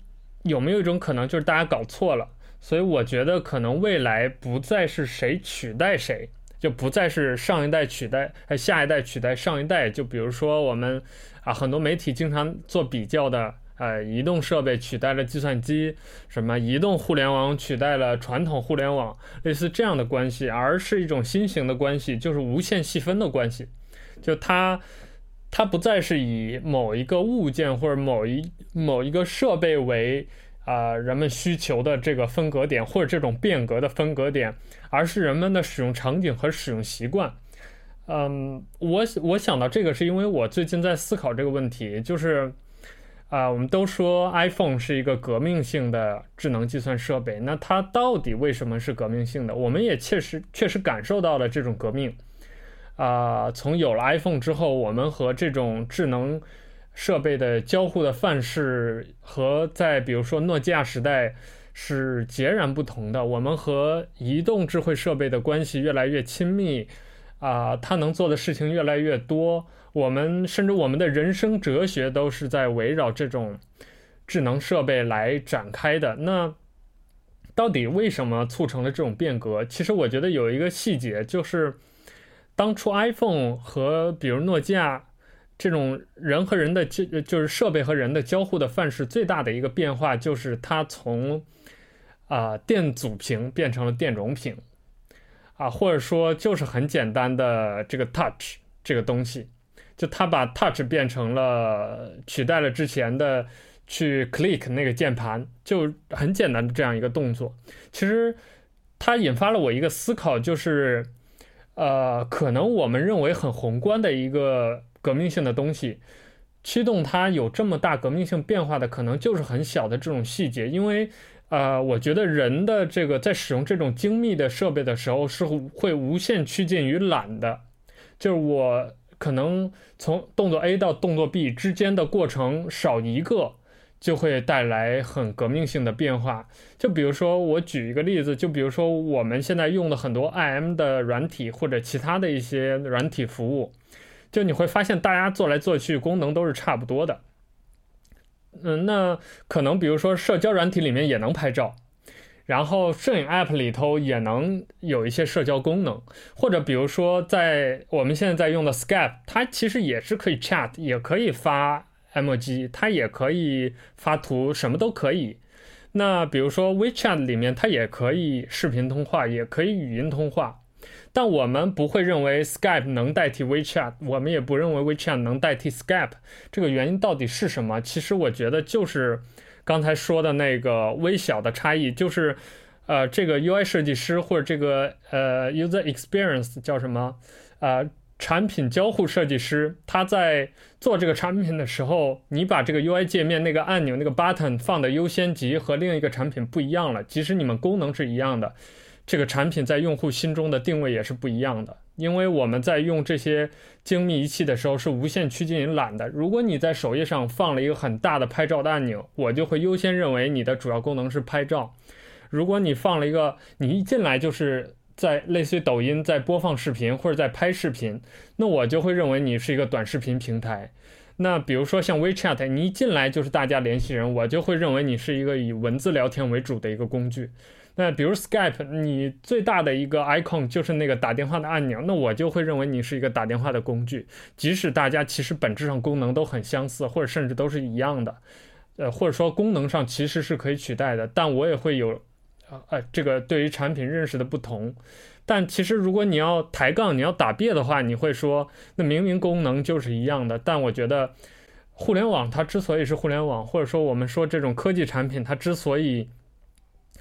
S2: 有没有一种可能，就是大家搞错了。所以我觉得可能未来不再是谁取代谁。就不再是上一代取代，呃，下一代取代上一代。就比如说我们啊，很多媒体经常做比较的，呃，移动设备取代了计算机，什么移动互联网取代了传统互联网，类似这样的关系，而是一种新型的关系，就是无限细分的关系。就它，它不再是以某一个物件或者某一某一个设备为。啊、呃，人们需求的这个分隔点，或者这种变革的分隔点，而是人们的使用场景和使用习惯。嗯，我我想到这个是因为我最近在思考这个问题，就是啊、我们都说 iPhone 是一个革命性的智能计算设备，那它到底为什么是革命性的？我们也确实确实感受到了这种革命。啊、从有了 iPhone 之后，我们和这种智能。设备的交互的范式和在比如说诺基亚时代是截然不同的。我们和移动智慧设备的关系越来越亲密，啊、它能做的事情越来越多。我们甚至我们的人生哲学都是在围绕这种智能设备来展开的。那到底为什么促成了这种变革？其实我觉得有一个细节，就是当初 iPhone 和比如诺基亚。这种人和人的就，就是设备和人的交互的范式最大的一个变化，就是它从啊、电阻屏变成了电容屏，啊，或者说就是很简单的这个 touch 这个东西，就它把 touch 变成了取代了之前的去 click 那个键盘，就很简单的这样一个动作。其实它引发了我一个思考，就是呃，可能我们认为很宏观的一个。革命性的东西，驱动它有这么大革命性变化的，可能就是很小的这种细节。因为，呃，我觉得人的这个在使用这种精密的设备的时候，是会无限趋近于懒的。就是我可能从动作 A 到动作 B 之间的过程少一个，就会带来很革命性的变化。就比如说，我举一个例子，就比如说我们现在用的很多 IM 的软体或者其他的一些软体服务。就你会发现，大家做来做去功能都是差不多的。嗯，那可能比如说社交软体里面也能拍照，然后摄影 App 里头也能有一些社交功能，或者比如说在我们现在在用的 Skype，它其实也是可以 chat，也可以发 emoji，它也可以发图，什么都可以。那比如说 WeChat 里面，它也可以视频通话，也可以语音通话。但我们不会认为 Skype 能代替 WeChat，我们也不认为 WeChat 能代替 Skype。这个原因到底是什么？其实我觉得就是刚才说的那个微小的差异，就是呃，这个 UI 设计师或者这个呃 User Experience 叫什么？呃，产品交互设计师，他在做这个产品的时候，你把这个 UI 界面那个按钮那个 button 放的优先级和另一个产品不一样了，即使你们功能是一样的。这个产品在用户心中的定位也是不一样的，因为我们在用这些精密仪器的时候是无限趋近于懒的。如果你在首页上放了一个很大的拍照的按钮，我就会优先认为你的主要功能是拍照。如果你放了一个，你一进来就是在类似于抖音在播放视频或者在拍视频，那我就会认为你是一个短视频平台。那比如说像 WeChat，你一进来就是大家联系人，我就会认为你是一个以文字聊天为主的一个工具。那比如 Skype，你最大的一个 icon 就是那个打电话的按钮，那我就会认为你是一个打电话的工具，即使大家其实本质上功能都很相似，或者甚至都是一样的，呃，或者说功能上其实是可以取代的，但我也会有，呃，这个对于产品认识的不同。但其实如果你要抬杠，你要打别的话，你会说，那明明功能就是一样的，但我觉得互联网它之所以是互联网，或者说我们说这种科技产品它之所以。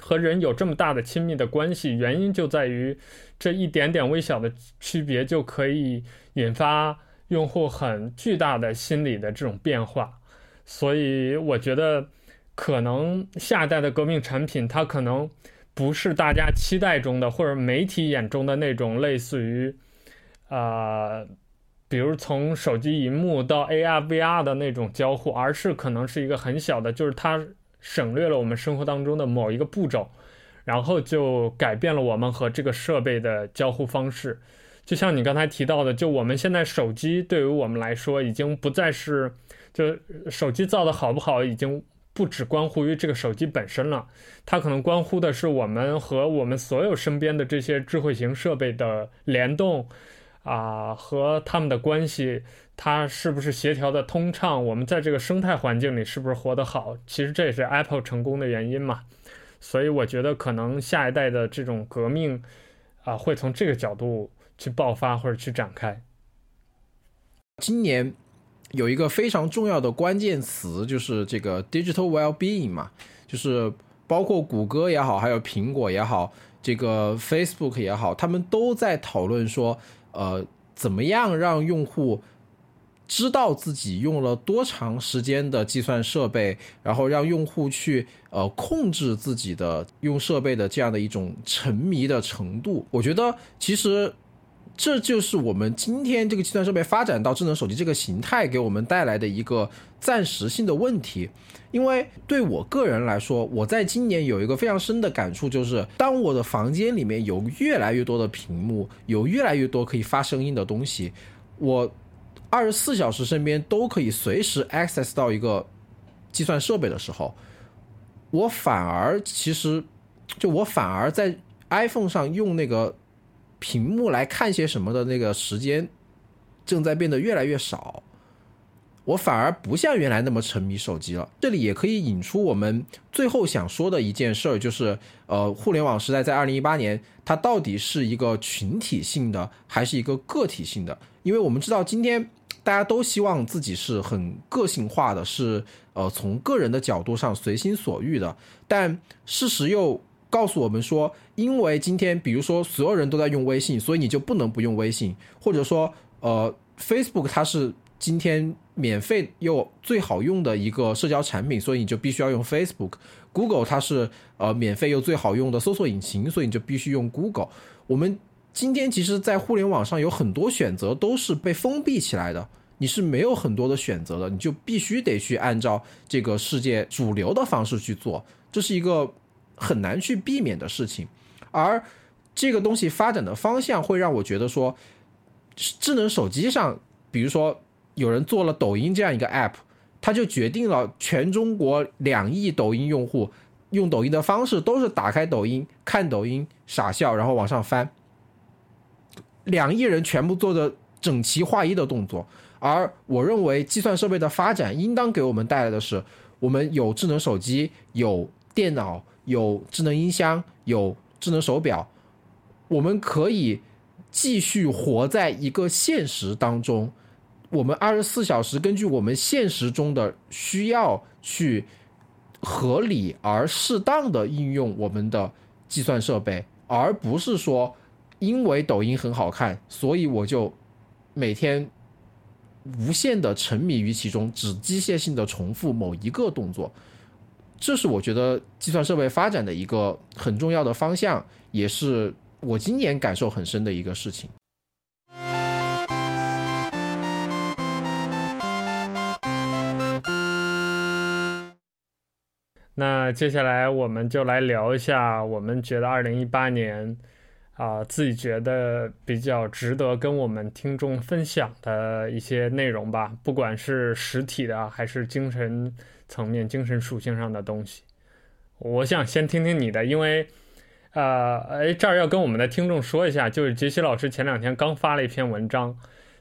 S2: 和人有这么大的亲密的关系，原因就在于这一点点微小的区别就可以引发用户很巨大的心理的这种变化。所以我觉得，可能下一代的革命产品，它可能不是大家期待中的，或者媒体眼中的那种类似于，呃，比如从手机荧幕到 AR、VR 的那种交互，而是可能是一个很小的，就是它。省略了我们生活当中的某一个步骤，然后就改变了我们和这个设备的交互方式。就像你刚才提到的，就我们现在手机对于我们来说，已经不再是就手机造的好不好，已经不只关乎于这个手机本身了，它可能关乎的是我们和我们所有身边的这些智慧型设备的联动啊，和他们的关系。它是不是协调的通畅？我们在这个生态环境里是不是活得好？其实这也是 Apple 成功的原因嘛。所以我觉得可能下一代的这种革命啊，会从这个角度去爆发或者去展开。
S1: 今年有一个非常重要的关键词，就是这个 digital well-being 嘛，就是包括谷歌也好，还有苹果也好，这个 Facebook 也好，他们都在讨论说，呃，怎么样让用户。知道自己用了多长时间的计算设备，然后让用户去呃控制自己的用设备的这样的一种沉迷的程度。我觉得其实这就是我们今天这个计算设备发展到智能手机这个形态给我们带来的一个暂时性的问题。因为对我个人来说，我在今年有一个非常深的感触，就是当我的房间里面有越来越多的屏幕，有越来越多可以发声音的东西，我。二十四小时身边都可以随时 access 到一个计算设备的时候，我反而其实就我反而在 iPhone 上用那个屏幕来看些什么的那个时间正在变得越来越少，我反而不像原来那么沉迷手机了。这里也可以引出我们最后想说的一件事儿，就是呃，互联网时代在二零一八年，它到底是一个群体性的还是一个个体性的？因为我们知道今天。大家都希望自己是很个性化的，是呃从个人的角度上随心所欲的。但事实又告诉我们说，因为今天比如说所有人都在用微信，所以你就不能不用微信，或者说呃 Facebook 它是今天免费又最好用的一个社交产品，所以你就必须要用 Facebook。Google 它是呃免费又最好用的搜索引擎，所以你就必须用 Google。我们。今天其实，在互联网上有很多选择都是被封闭起来的，你是没有很多的选择的，你就必须得去按照这个世界主流的方式去做，这是一个很难去避免的事情。而这个东西发展的方向会让我觉得说，智能手机上，比如说有人做了抖音这样一个 app，它就决定了全中国两亿抖音用户用抖音的方式都是打开抖音看抖音傻笑，然后往上翻。两亿人全部做的整齐划一的动作，而我认为计算设备的发展应当给我们带来的是，我们有智能手机，有电脑、有智能音箱、有智能手表，我们可以继续活在一个现实当中。我们二十四小时根据我们现实中的需要去合理而适当的应用我们的计算设备，而不是说因为抖音很好看，所以我就每天无限的沉迷于其中，只机械性的重复某一个动作。这是我觉得计算设备发展的一个很重要的方向，也是我今年感受很深的一个事情。
S2: 那接下来我们就来聊一下，我们觉得二零一八年啊、自己觉得比较值得跟我们听众分享的一些内容吧，不管是实体的还是精神层面、精神属性上的东西。我想先听听你的，因为呃，哎，这儿要跟我们的听众说一下，就是杰西老师前两天刚发了一篇文章，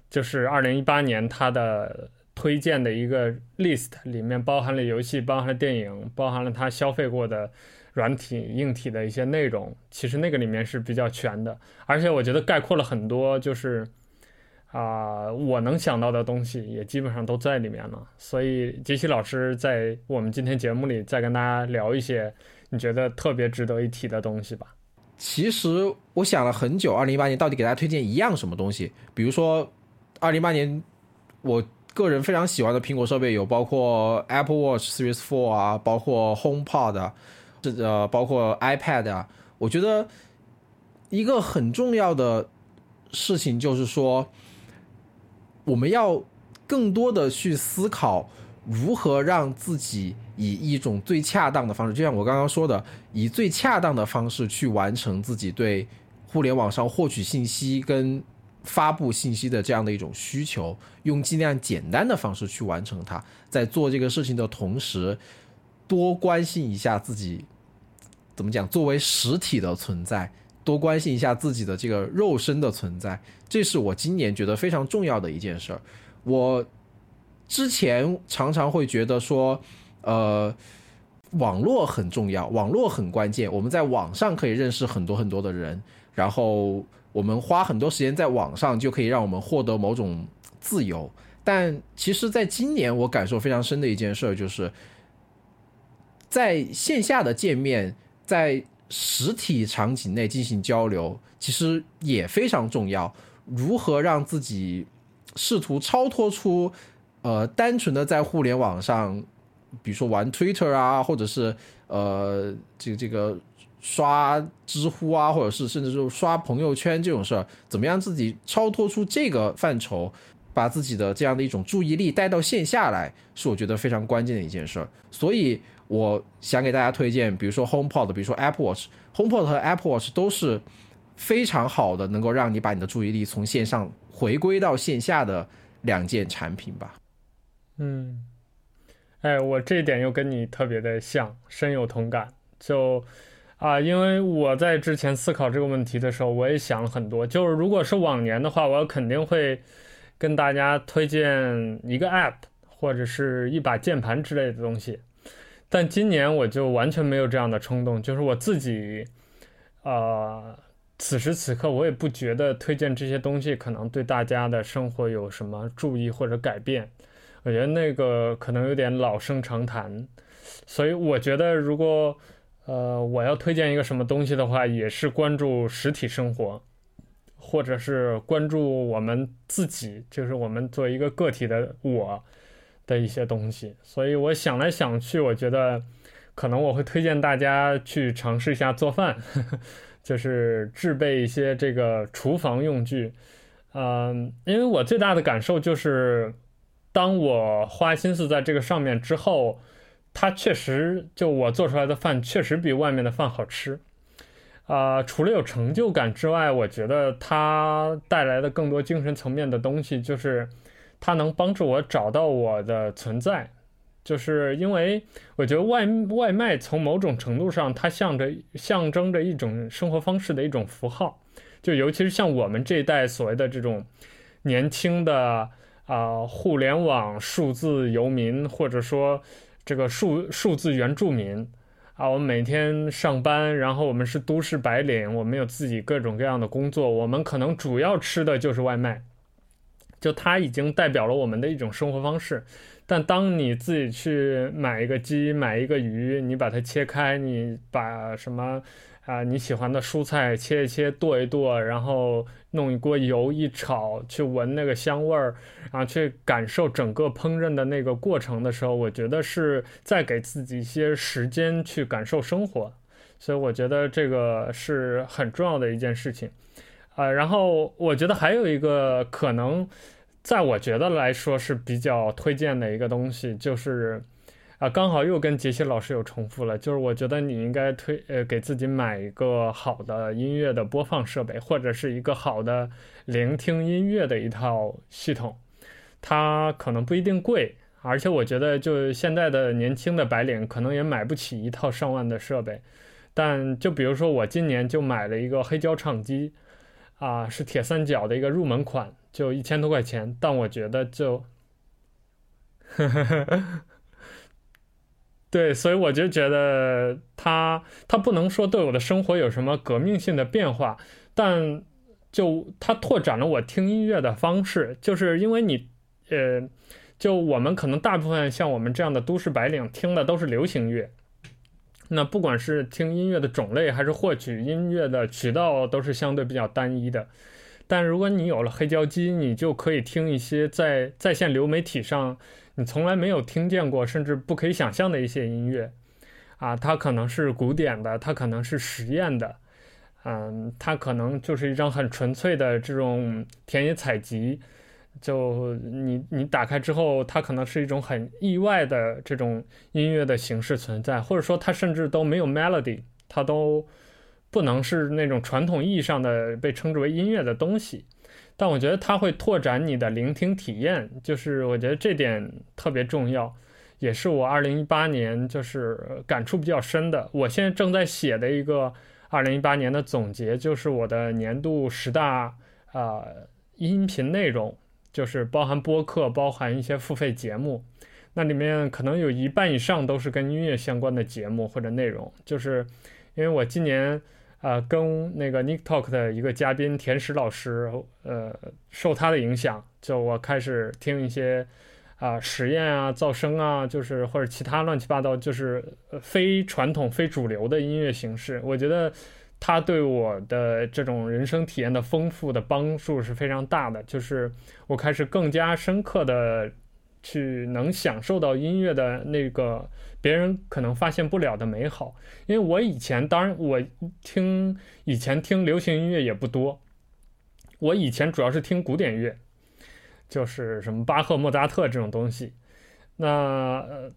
S2: 就是二零一八年他的。推荐的一个 list 里面包含了游戏，包含了电影，包含了他消费过的软体、硬体的一些内容。其实那个里面是比较全的，而且我觉得概括了很多，就是啊、我能想到的东西也基本上都在里面了。所以杰西老师在我们今天节目里再跟大家聊一些你觉得特别值得一提的东西吧。
S1: 其实我想了很久，二零一八年到底给大家推荐一样什么东西？比如说，二零一八年我。个人非常喜欢的苹果设备有包括 Apple Watch Series 4啊，包括 HomePod，这呃包括 iPad 啊。我觉得一个很重要的事情就是说，我们要更多的去思考如何让自己以一种最恰当的方式，就像我刚刚说的，以最恰当的方式去完成自己对互联网上获取信息跟。发布信息的这样的一种需求，用尽量简单的方式去完成它，在做这个事情的同时，多关心一下自己，怎么讲？作为实体的存在，多关心一下自己的这个肉身的存在，这是我今年觉得非常重要的一件事儿。我之前常常会觉得说，呃，网络很重要，网络很关键，我们在网上可以认识很多很多的人，然后。我们花很多时间在网上，就可以让我们获得某种自由。但其实，在今年我感受非常深的一件事儿，就是在线下的见面，在实体场景内进行交流，其实也非常重要。如何让自己试图超脱出，呃，单纯的在互联网上，比如说玩 Twitter 啊，或者是呃，这个这个。刷知乎啊，或者是甚至是刷朋友圈这种事儿，怎么样自己超脱出这个范畴，把自己的这样的一种注意力带到线下来，是我觉得非常关键的一件事儿。所以我想给大家推荐，比如说 HomePod，比如说 Apple Watch，HomePod 和 Apple Watch 都是非常好的，能够让你把你的注意力从线上回归到线下的两件产品吧。
S2: 嗯，哎，我这一点又跟你特别的像，深有同感，就。啊，因为我在之前思考这个问题的时候，我也想了很多。就是如果是往年的话，我肯定会跟大家推荐一个 App 或者是一把键盘之类的东西。但今年我就完全没有这样的冲动，就是我自己，呃，此时此刻我也不觉得推荐这些东西可能对大家的生活有什么注意或者改变。我觉得那个可能有点老生常谈，所以我觉得如果。呃，我要推荐一个什么东西的话，也是关注实体生活，或者是关注我们自己，就是我们作为一个个体的我的一些东西。所以我想来想去，我觉得可能我会推荐大家去尝试一下做饭，呵呵，就是制备一些这个厨房用具。嗯、因为我最大的感受就是，当我花心思在这个上面之后。它确实，就我做出来的饭确实比外面的饭好吃，啊、除了有成就感之外，我觉得它带来的更多精神层面的东西，就是它能帮助我找到我的存在，就是因为我觉得外外卖从某种程度上，它象着象征着一种生活方式的一种符号，就尤其是像我们这一代所谓的这种年轻的啊、互联网数字游民，或者说。这个数数字原住民，啊，我们每天上班，然后我们是都市白领，我们有自己各种各样的工作，我们可能主要吃的就是外卖，就它已经代表了我们的一种生活方式。但当你自己去买一个鸡，买一个鱼，你把它切开，你把什么？啊，你喜欢的蔬菜切一切，剁一剁，然后弄一锅油一炒，去闻那个香味儿，然后去感受整个烹饪的那个过程的时候，我觉得是在给自己一些时间去感受生活，所以我觉得这个是很重要的一件事情。啊，然后我觉得还有一个可能，在我觉得来说是比较推荐的一个东西，就是。啊，刚好又跟杰西老师有重复了，就是我觉得你应该推呃给自己买一个好的音乐的播放设备，或者是一个好的聆听音乐的一套系统，它可能不一定贵，而且我觉得就现在的年轻的白领可能也买不起一套上万的设备，但就比如说我今年就买了一个黑胶唱机，啊，是铁三角的一个入门款，就一千多块钱，但我觉得就。呵呵呵对，所以我就觉得它它不能说对我的生活有什么革命性的变化，但就它拓展了我听音乐的方式，就是因为你，呃，就我们可能大部分像我们这样的都市白领听的都是流行乐，那不管是听音乐的种类还是获取音乐的渠道都是相对比较单一的，但如果你有了黑胶机，你就可以听一些在在线流媒体上。你从来没有听见过，甚至不可以想象的一些音乐，啊，它可能是古典的，它可能是实验的，嗯，它可能就是一张很纯粹的这种田野采集，就你你打开之后，它可能是一种很意外的这种音乐的形式存在，或者说它甚至都没有 melody，它都不能是那种传统意义上的被称之为音乐的东西。但我觉得它会拓展你的聆听体验，就是我觉得这点特别重要，也是我二零一八年就是感触比较深的。我现在正在写的一个二零一八年的总结，就是我的年度十大啊、音频内容，就是包含播客，包含一些付费节目，那里面可能有一半以上都是跟音乐相关的节目或者内容，就是因为我今年。啊、呃，跟那个 Nick Talk 的一个嘉宾田石老师，呃，受他的影响，就我开始听一些啊、实验啊、噪声啊，就是或者其他乱七八糟，就是非传统、非主流的音乐形式。我觉得他对我的这种人生体验的丰富的帮助是非常大的，就是我开始更加深刻的去能享受到音乐的那个。别人可能发现不了的美好，因为我以前，当然我听以前听流行音乐也不多，我以前主要是听古典乐，就是什么巴赫、莫扎特这种东西。那，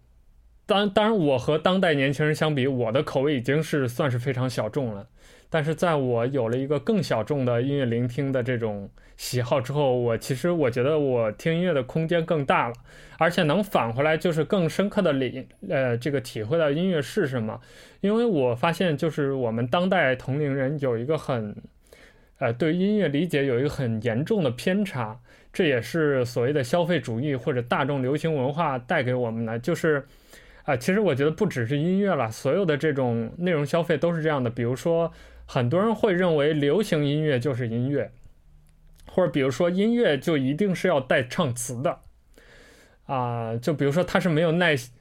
S2: 当当然我和当代年轻人相比，我的口味已经是算是非常小众了。但是在我有了一个更小众的音乐聆听的这种喜好之后，我其实我觉得我听音乐的空间更大了，而且能返回来就是更深刻的理呃这个体会到音乐是什么。因为我发现就是我们当代同龄人有一个很呃对音乐理解有一个很严重的偏差，这也是所谓的消费主义或者大众流行文化带给我们的，就是啊、其实我觉得不只是音乐了，所有的这种内容消费都是这样的，比如说。很多人会认为流行音乐就是音乐，或者比如说音乐就一定是要带唱词的，啊、就比如说他是没有耐心，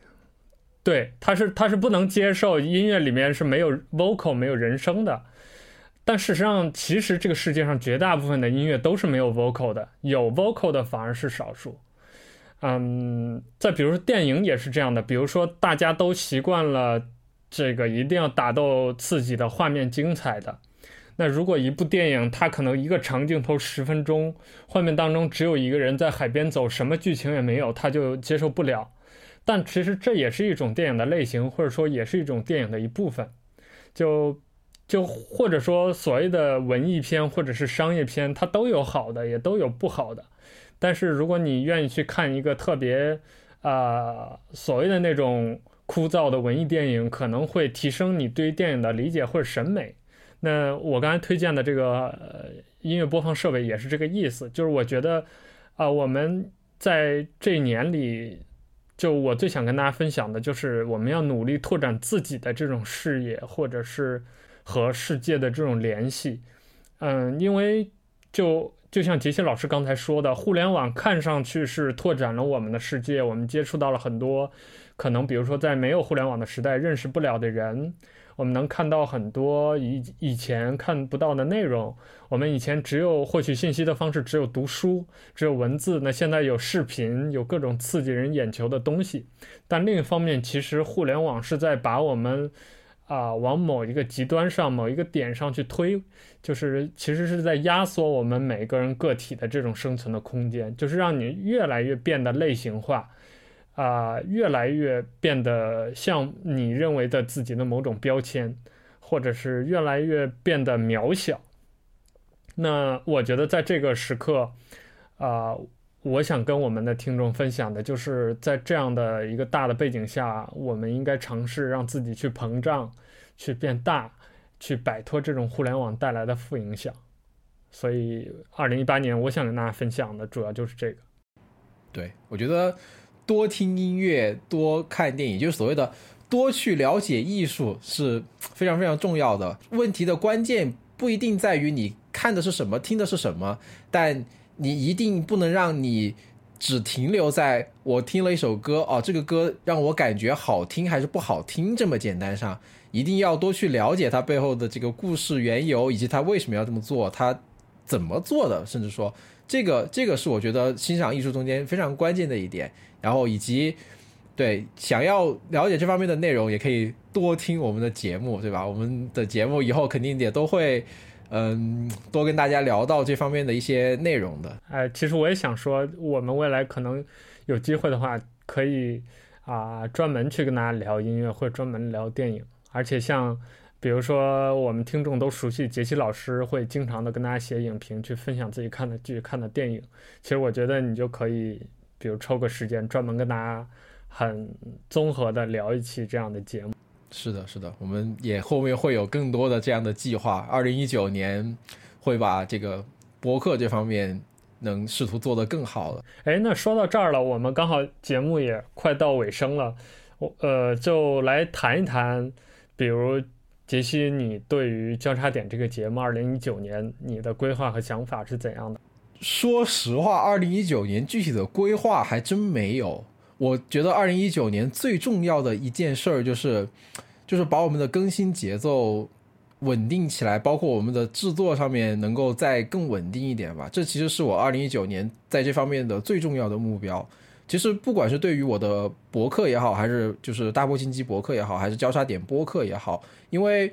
S2: 对，他是他是不能接受音乐里面是没有 vocal 没有人声的，但事实上，其实这个世界上绝大部分的音乐都是没有 vocal 的，有 vocal 的反而是少数。嗯，再比如说电影也是这样的，比如说大家都习惯了。这个一定要打斗刺激的画面精彩的，那如果一部电影它可能一个长镜头十分钟，画面当中只有一个人在海边走，什么剧情也没有，他就接受不了。但其实这也是一种电影的类型，或者说也是一种电影的一部分。就就或者说所谓的文艺片或者是商业片，它都有好的，也都有不好的。但是如果你愿意去看一个特别啊、所谓的那种。枯燥的文艺电影可能会提升你对于电影的理解或者审美。那我刚才推荐的这个呃音乐播放设备也是这个意思，就是我觉得啊、我们在这一年里就我最想跟大家分享的就是，我们要努力拓展自己的这种视野，或者是和世界的这种联系。嗯，因为就就像杰西老师刚才说的，互联网看上去是拓展了我们的世界，我们接触到了很多可能，比如说在没有互联网的时代认识不了的人。我们能看到很多以以前看不到的内容。我们以前只有获取信息的方式，只有读书，只有文字。那现在有视频，有各种刺激人眼球的东西。但另一方面，其实互联网是在把我们啊、往某一个极端上、某一个点上去推，就是其实是在压缩我们每个人个体的这种生存的空间，就是让你越来越变得类型化。啊、越来越变得像你认为的自己的某种标签，或者是越来越变得渺小。那我觉得在这个时刻，啊、我想跟我们的听众分享的就是，在这样的一个大的背景下，我们应该尝试让自己去膨胀，去变大，去摆脱这种互联网带来的负影响。所以，二零一八年，我想跟大家分享的主要就是这个。
S1: 对，我觉得。多听音乐，多看电影，就是所谓的多去了解艺术是非常非常重要的。问题的关键不一定在于你看的是什么，听的是什么，但你一定不能让你只停留在我听了一首歌，哦，这个歌让我感觉好听还是不好听这么简单上，一定要多去了解它背后的这个故事缘由，以及他为什么要这么做，他怎么做的，甚至说这个这个是我觉得欣赏艺术中间非常关键的一点。然后以及，对，想要了解这方面的内容，也可以多听我们的节目，对吧？我们的节目以后肯定也都会，嗯，多跟大家聊到这方面的一些内容的。
S2: 哎，其实我也想说，我们未来可能有机会的话，可以啊，专门去跟大家聊音乐，或者专门聊电影。而且像，比如说我们听众都熟悉杰西老师，会经常的跟大家写影评，去分享自己看的剧、看的电影。其实我觉得你就可以。比如抽个时间，专门跟大家很综合的聊一期这样的节目。
S1: 是的，是的，我们也后面会有更多的这样的计划。二零一九年会把这个博客这方面能试图做得更好了。
S2: 哎，那说到这儿了，我们刚好节目也快到尾声了，我呃就来谈一谈，比如杰西，你对于交叉点这个节目，二零一九年你的规划和想法是怎样的？
S1: 说实话，二零一九年具体的规划还真没有。我觉得二零一九年最重要的一件事儿就是，就是把我们的更新节奏稳定起来，包括我们的制作上面能够再更稳定一点吧。这其实是我二零一九年在这方面的最重要的目标。其实不管是对于我的博客也好，还是就是大波金鸡博客也好，还是交叉点播客也好，因为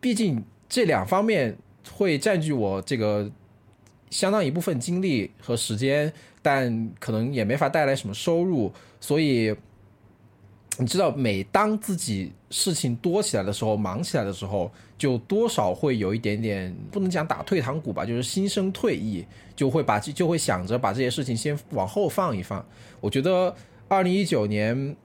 S1: 毕竟这两方面会占据我这个。相当一部分精力和时间，但可能也没法带来什么收入，所以你知道，每当自己事情多起来的时候，忙起来的时候，就多少会有一点点不能讲打退堂鼓吧，就是心生退意，就会把就会想着把这些事情先往后放一放。我觉得二零一九年，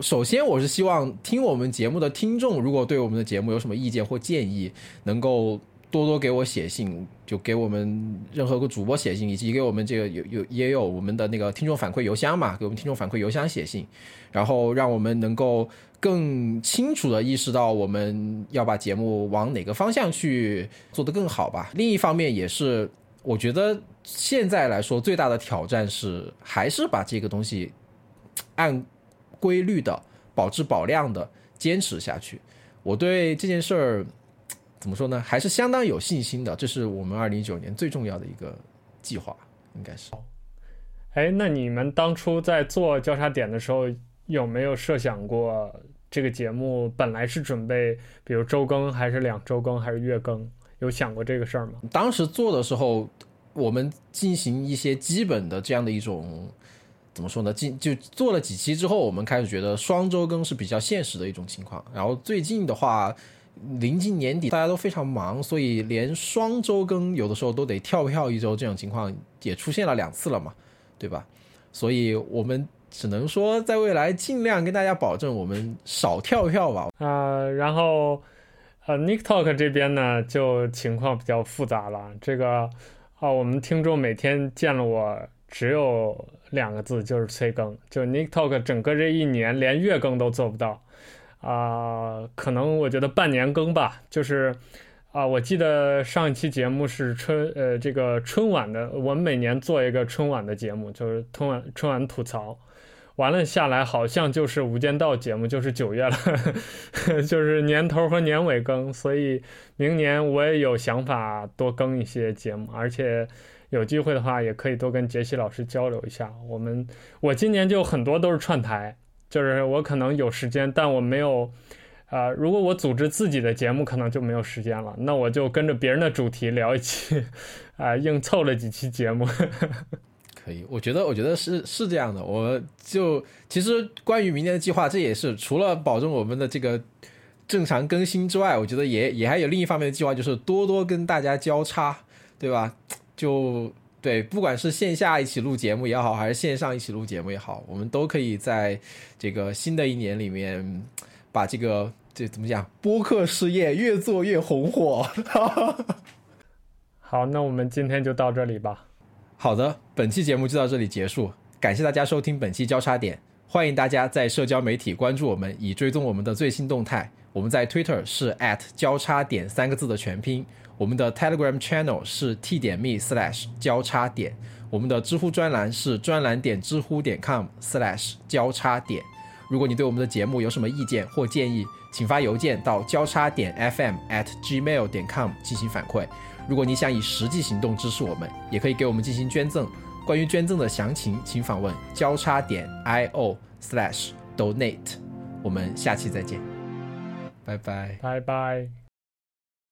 S1: 首先我是希望听我们节目的听众，如果对我们的节目有什么意见或建议，能够。多多给我写信，就给我们任何个主播写信，以及给我们这个有有也有我们的那个听众反馈邮箱嘛，给我们听众反馈邮箱写信，然后让我们能够更清楚地意识到我们要把节目往哪个方向去做得更好吧。另一方面，也是我觉得现在来说最大的挑战是，还是把这个东西按规律的、保质保量的坚持下去。我对这件事儿。怎么说呢？还是相当有信心的。这是我们二零一九年最重要的一个计划，应该是。
S2: 哎，那你们当初在做交叉点的时候，有没有设想过这个节目本来是准备，比如周更，还是两周更，还是月更？有想过这个事儿吗？
S1: 当时做的时候，我们进行一些基本的这样的一种，怎么说呢？进就做了几期之后，我们开始觉得双周更是比较现实的一种情况。然后最近的话。临近年底，大家都非常忙，所以连双周更有的时候都得跳票一周，这种情况也出现了两次了嘛，对吧？所以我们只能说，在未来尽量跟大家保证，我们少跳票吧。
S2: 啊、然后呃，Nick Talk 这边呢，就情况比较复杂了。这个啊、我们听众每天见了我。只有两个字，就是催更。就 Nick Talk 整个这一年连月更都做不到，啊、可能我觉得半年更吧。就是啊、我记得上一期节目是春呃这个春晚的，我们每年做一个春晚的节目，就是春晚春晚吐槽。完了下来好像就是《无间道》节目，就是九月了呵呵，就是年头和年尾更，所以明年我也有想法多更一些节目，而且有机会的话也可以多跟杰西老师交流一下。我们我今年就很多都是串台，就是我可能有时间，但我没有，啊、如果我组织自己的节目，可能就没有时间了，那我就跟着别人的主题聊一期，啊、呃，硬凑了几期节目。
S1: 可以，我觉得，我觉得是是这样的。我就其实关于明年的计划，这也是除了保证我们的这个正常更新之外，我觉得也也还有另一方面的计划，就是多多跟大家交叉，对吧？就对，不管是线下一起录节目也好，还是线上一起录节目也好，我们都可以在这个新的一年里面把这个这怎么讲，播客事业越做越红火。
S2: 好，那我们今天就到这里吧。
S1: 好的，本期节目就到这里结束，感谢大家收听本期交叉点，欢迎大家在社交媒体关注我们，以追踪我们的最新动态。我们在 Twitter 是 at 交叉点三个字的全拼，我们的 Telegram Channel 是 t 点 me slash 交叉点，我们的知乎专栏是专栏点知乎点 com slash 交叉点。如果你对我们的节目有什么意见或建议，请发邮件到交叉点 fm at gmail 点 com 进行反馈。如果你想以实际行动支持我们，也可以给我们进行捐赠。关于捐赠的详情，请访问交叉点 io slash donate。我们下期再见，拜拜，
S2: 拜拜。